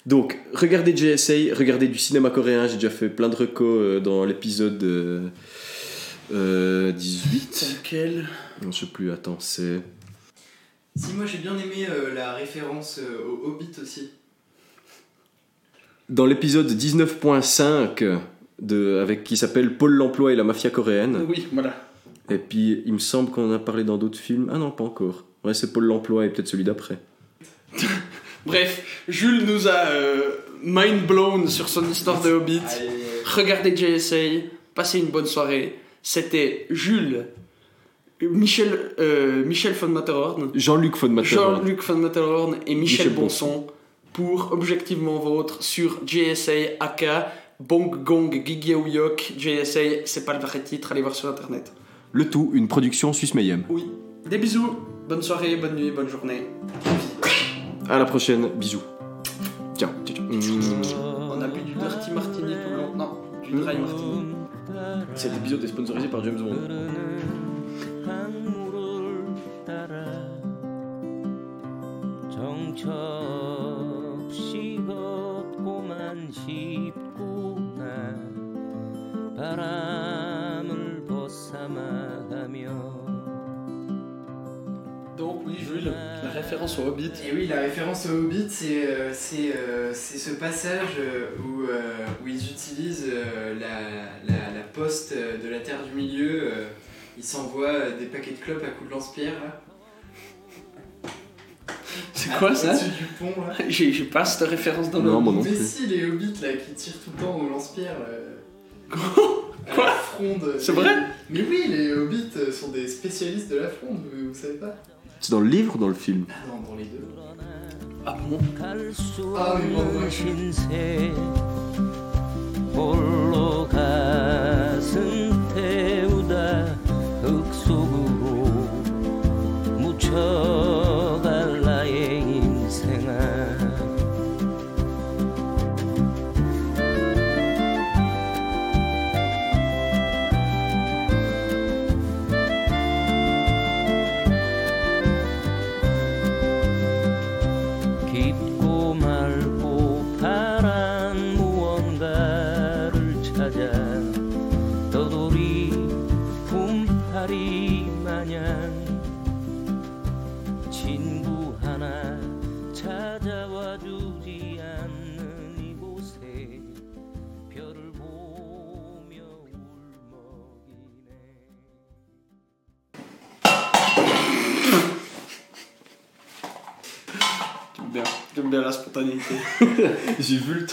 Donc, regardez JSA, regardez du cinéma coréen. J'ai déjà fait plein de recos euh, dans l'épisode euh, euh, 18. Lequel Non, je sais plus, attends, c'est. Si moi j'ai bien aimé euh, la référence euh, au Hobbit aussi. Dans l'épisode 19.5 de, avec qui s'appelle Paul l'emploi et la mafia coréenne. Oui, voilà. Et puis, il me semble qu'on en a parlé dans d'autres films. Ah non, pas encore. Ouais, c'est Paul l'emploi et peut-être celui d'après. Bref, Jules nous a euh, mind blown sur son histoire de Hobbit. Allez, Regardez JSA, passez une bonne soirée. C'était Jules, Michel, euh, Michel von Matterhorn, Jean-Luc von Matterhorn. Jean-Luc von Matterhorn et Michel, Michel Bonson pour Objectivement Vôtre sur JSA AK Bong Gong Gigeoyok JSA, c'est pas le vrai titre, allez voir sur internet. Le tout, une production suisse mayhem. Oui, des bisous, bonne soirée, bonne nuit, bonne journée. À la prochaine, bisous. Mmh. On a bu du Dirty Martini tout le long, non, du Dry Martini. Cet épisode est sponsorisé par James Bond. 바람을 벗삼아 Oui Jules, la référence au Hobbit. Et oui, la référence au Hobbit, c'est euh, c'est, euh, c'est ce passage euh, où, euh, où ils utilisent la, la, la poste de la Terre du Milieu. ils s'envoient des paquets de clopes à coups de lance-pierre. là. C'est quoi ça Au-dessus du pont là. J'ai pas cette référence dans le Non, non Mais si, les hobbits là qui tirent tout le temps au lance-pierre. Quoi la fronde. C'est vrai Mais oui, les hobbits sont des spécialistes de la fronde, vous, vous savez pas? C'est dans le livre ou dans le film dans, dans les deux. Ah bon Ah oui, bon, oui.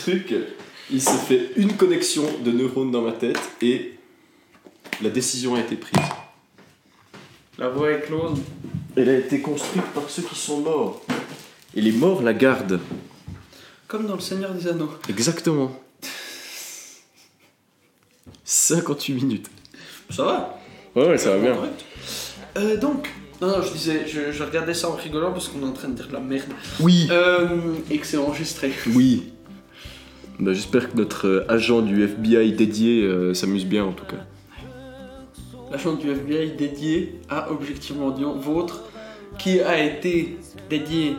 Truc, il s'est fait une connexion de neurones dans ma tête et la décision a été prise. La voix est close. Elle a été construite par ceux qui sont morts. Et les morts la gardent. Comme dans Le Seigneur des Anneaux. Exactement. 58 minutes. Ça va? Ouais, ouais, ça va bien. Euh, donc, non, non, je disais, je, je regardais ça en rigolant parce qu'on est en train de dire de la merde. Oui, Euh, et que c'est enregistré. oui. Bah, J'espère que notre euh, agent du FBI dédié euh, s'amuse bien en tout cas. L'agent du FBI dédié à Objectivement vôtre, qui a été dédié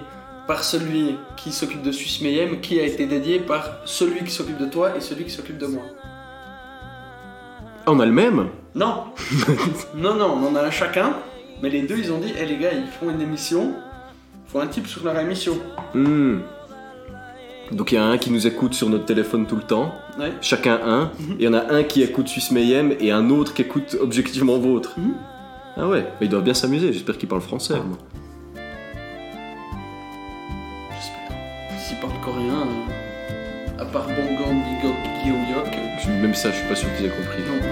par celui qui s'occupe de Suisse Mayhem, qui a été dédié par celui qui s'occupe de toi et celui qui s'occupe de moi. Ah, on a le même? Non Non, non, on en a un chacun, mais les deux ils ont dit, hé les gars, ils font une émission, il faut un type sur leur émission. Hmm. Donc il y a un qui nous écoute sur notre téléphone tout le temps, Ouais. chacun un, et il y en a un qui écoute Suisse Mayhem et un autre qui écoute objectivement vôtre. Mhm. Ah ouais, mais il doit bien s'amuser, j'espère qu'il parle français. moi. J'espère. S'ils parlent coréen, euh, à part Bongan, Bigok, Gyeoyok, Même ça, je suis pas sûr qu'ils aient compris. non.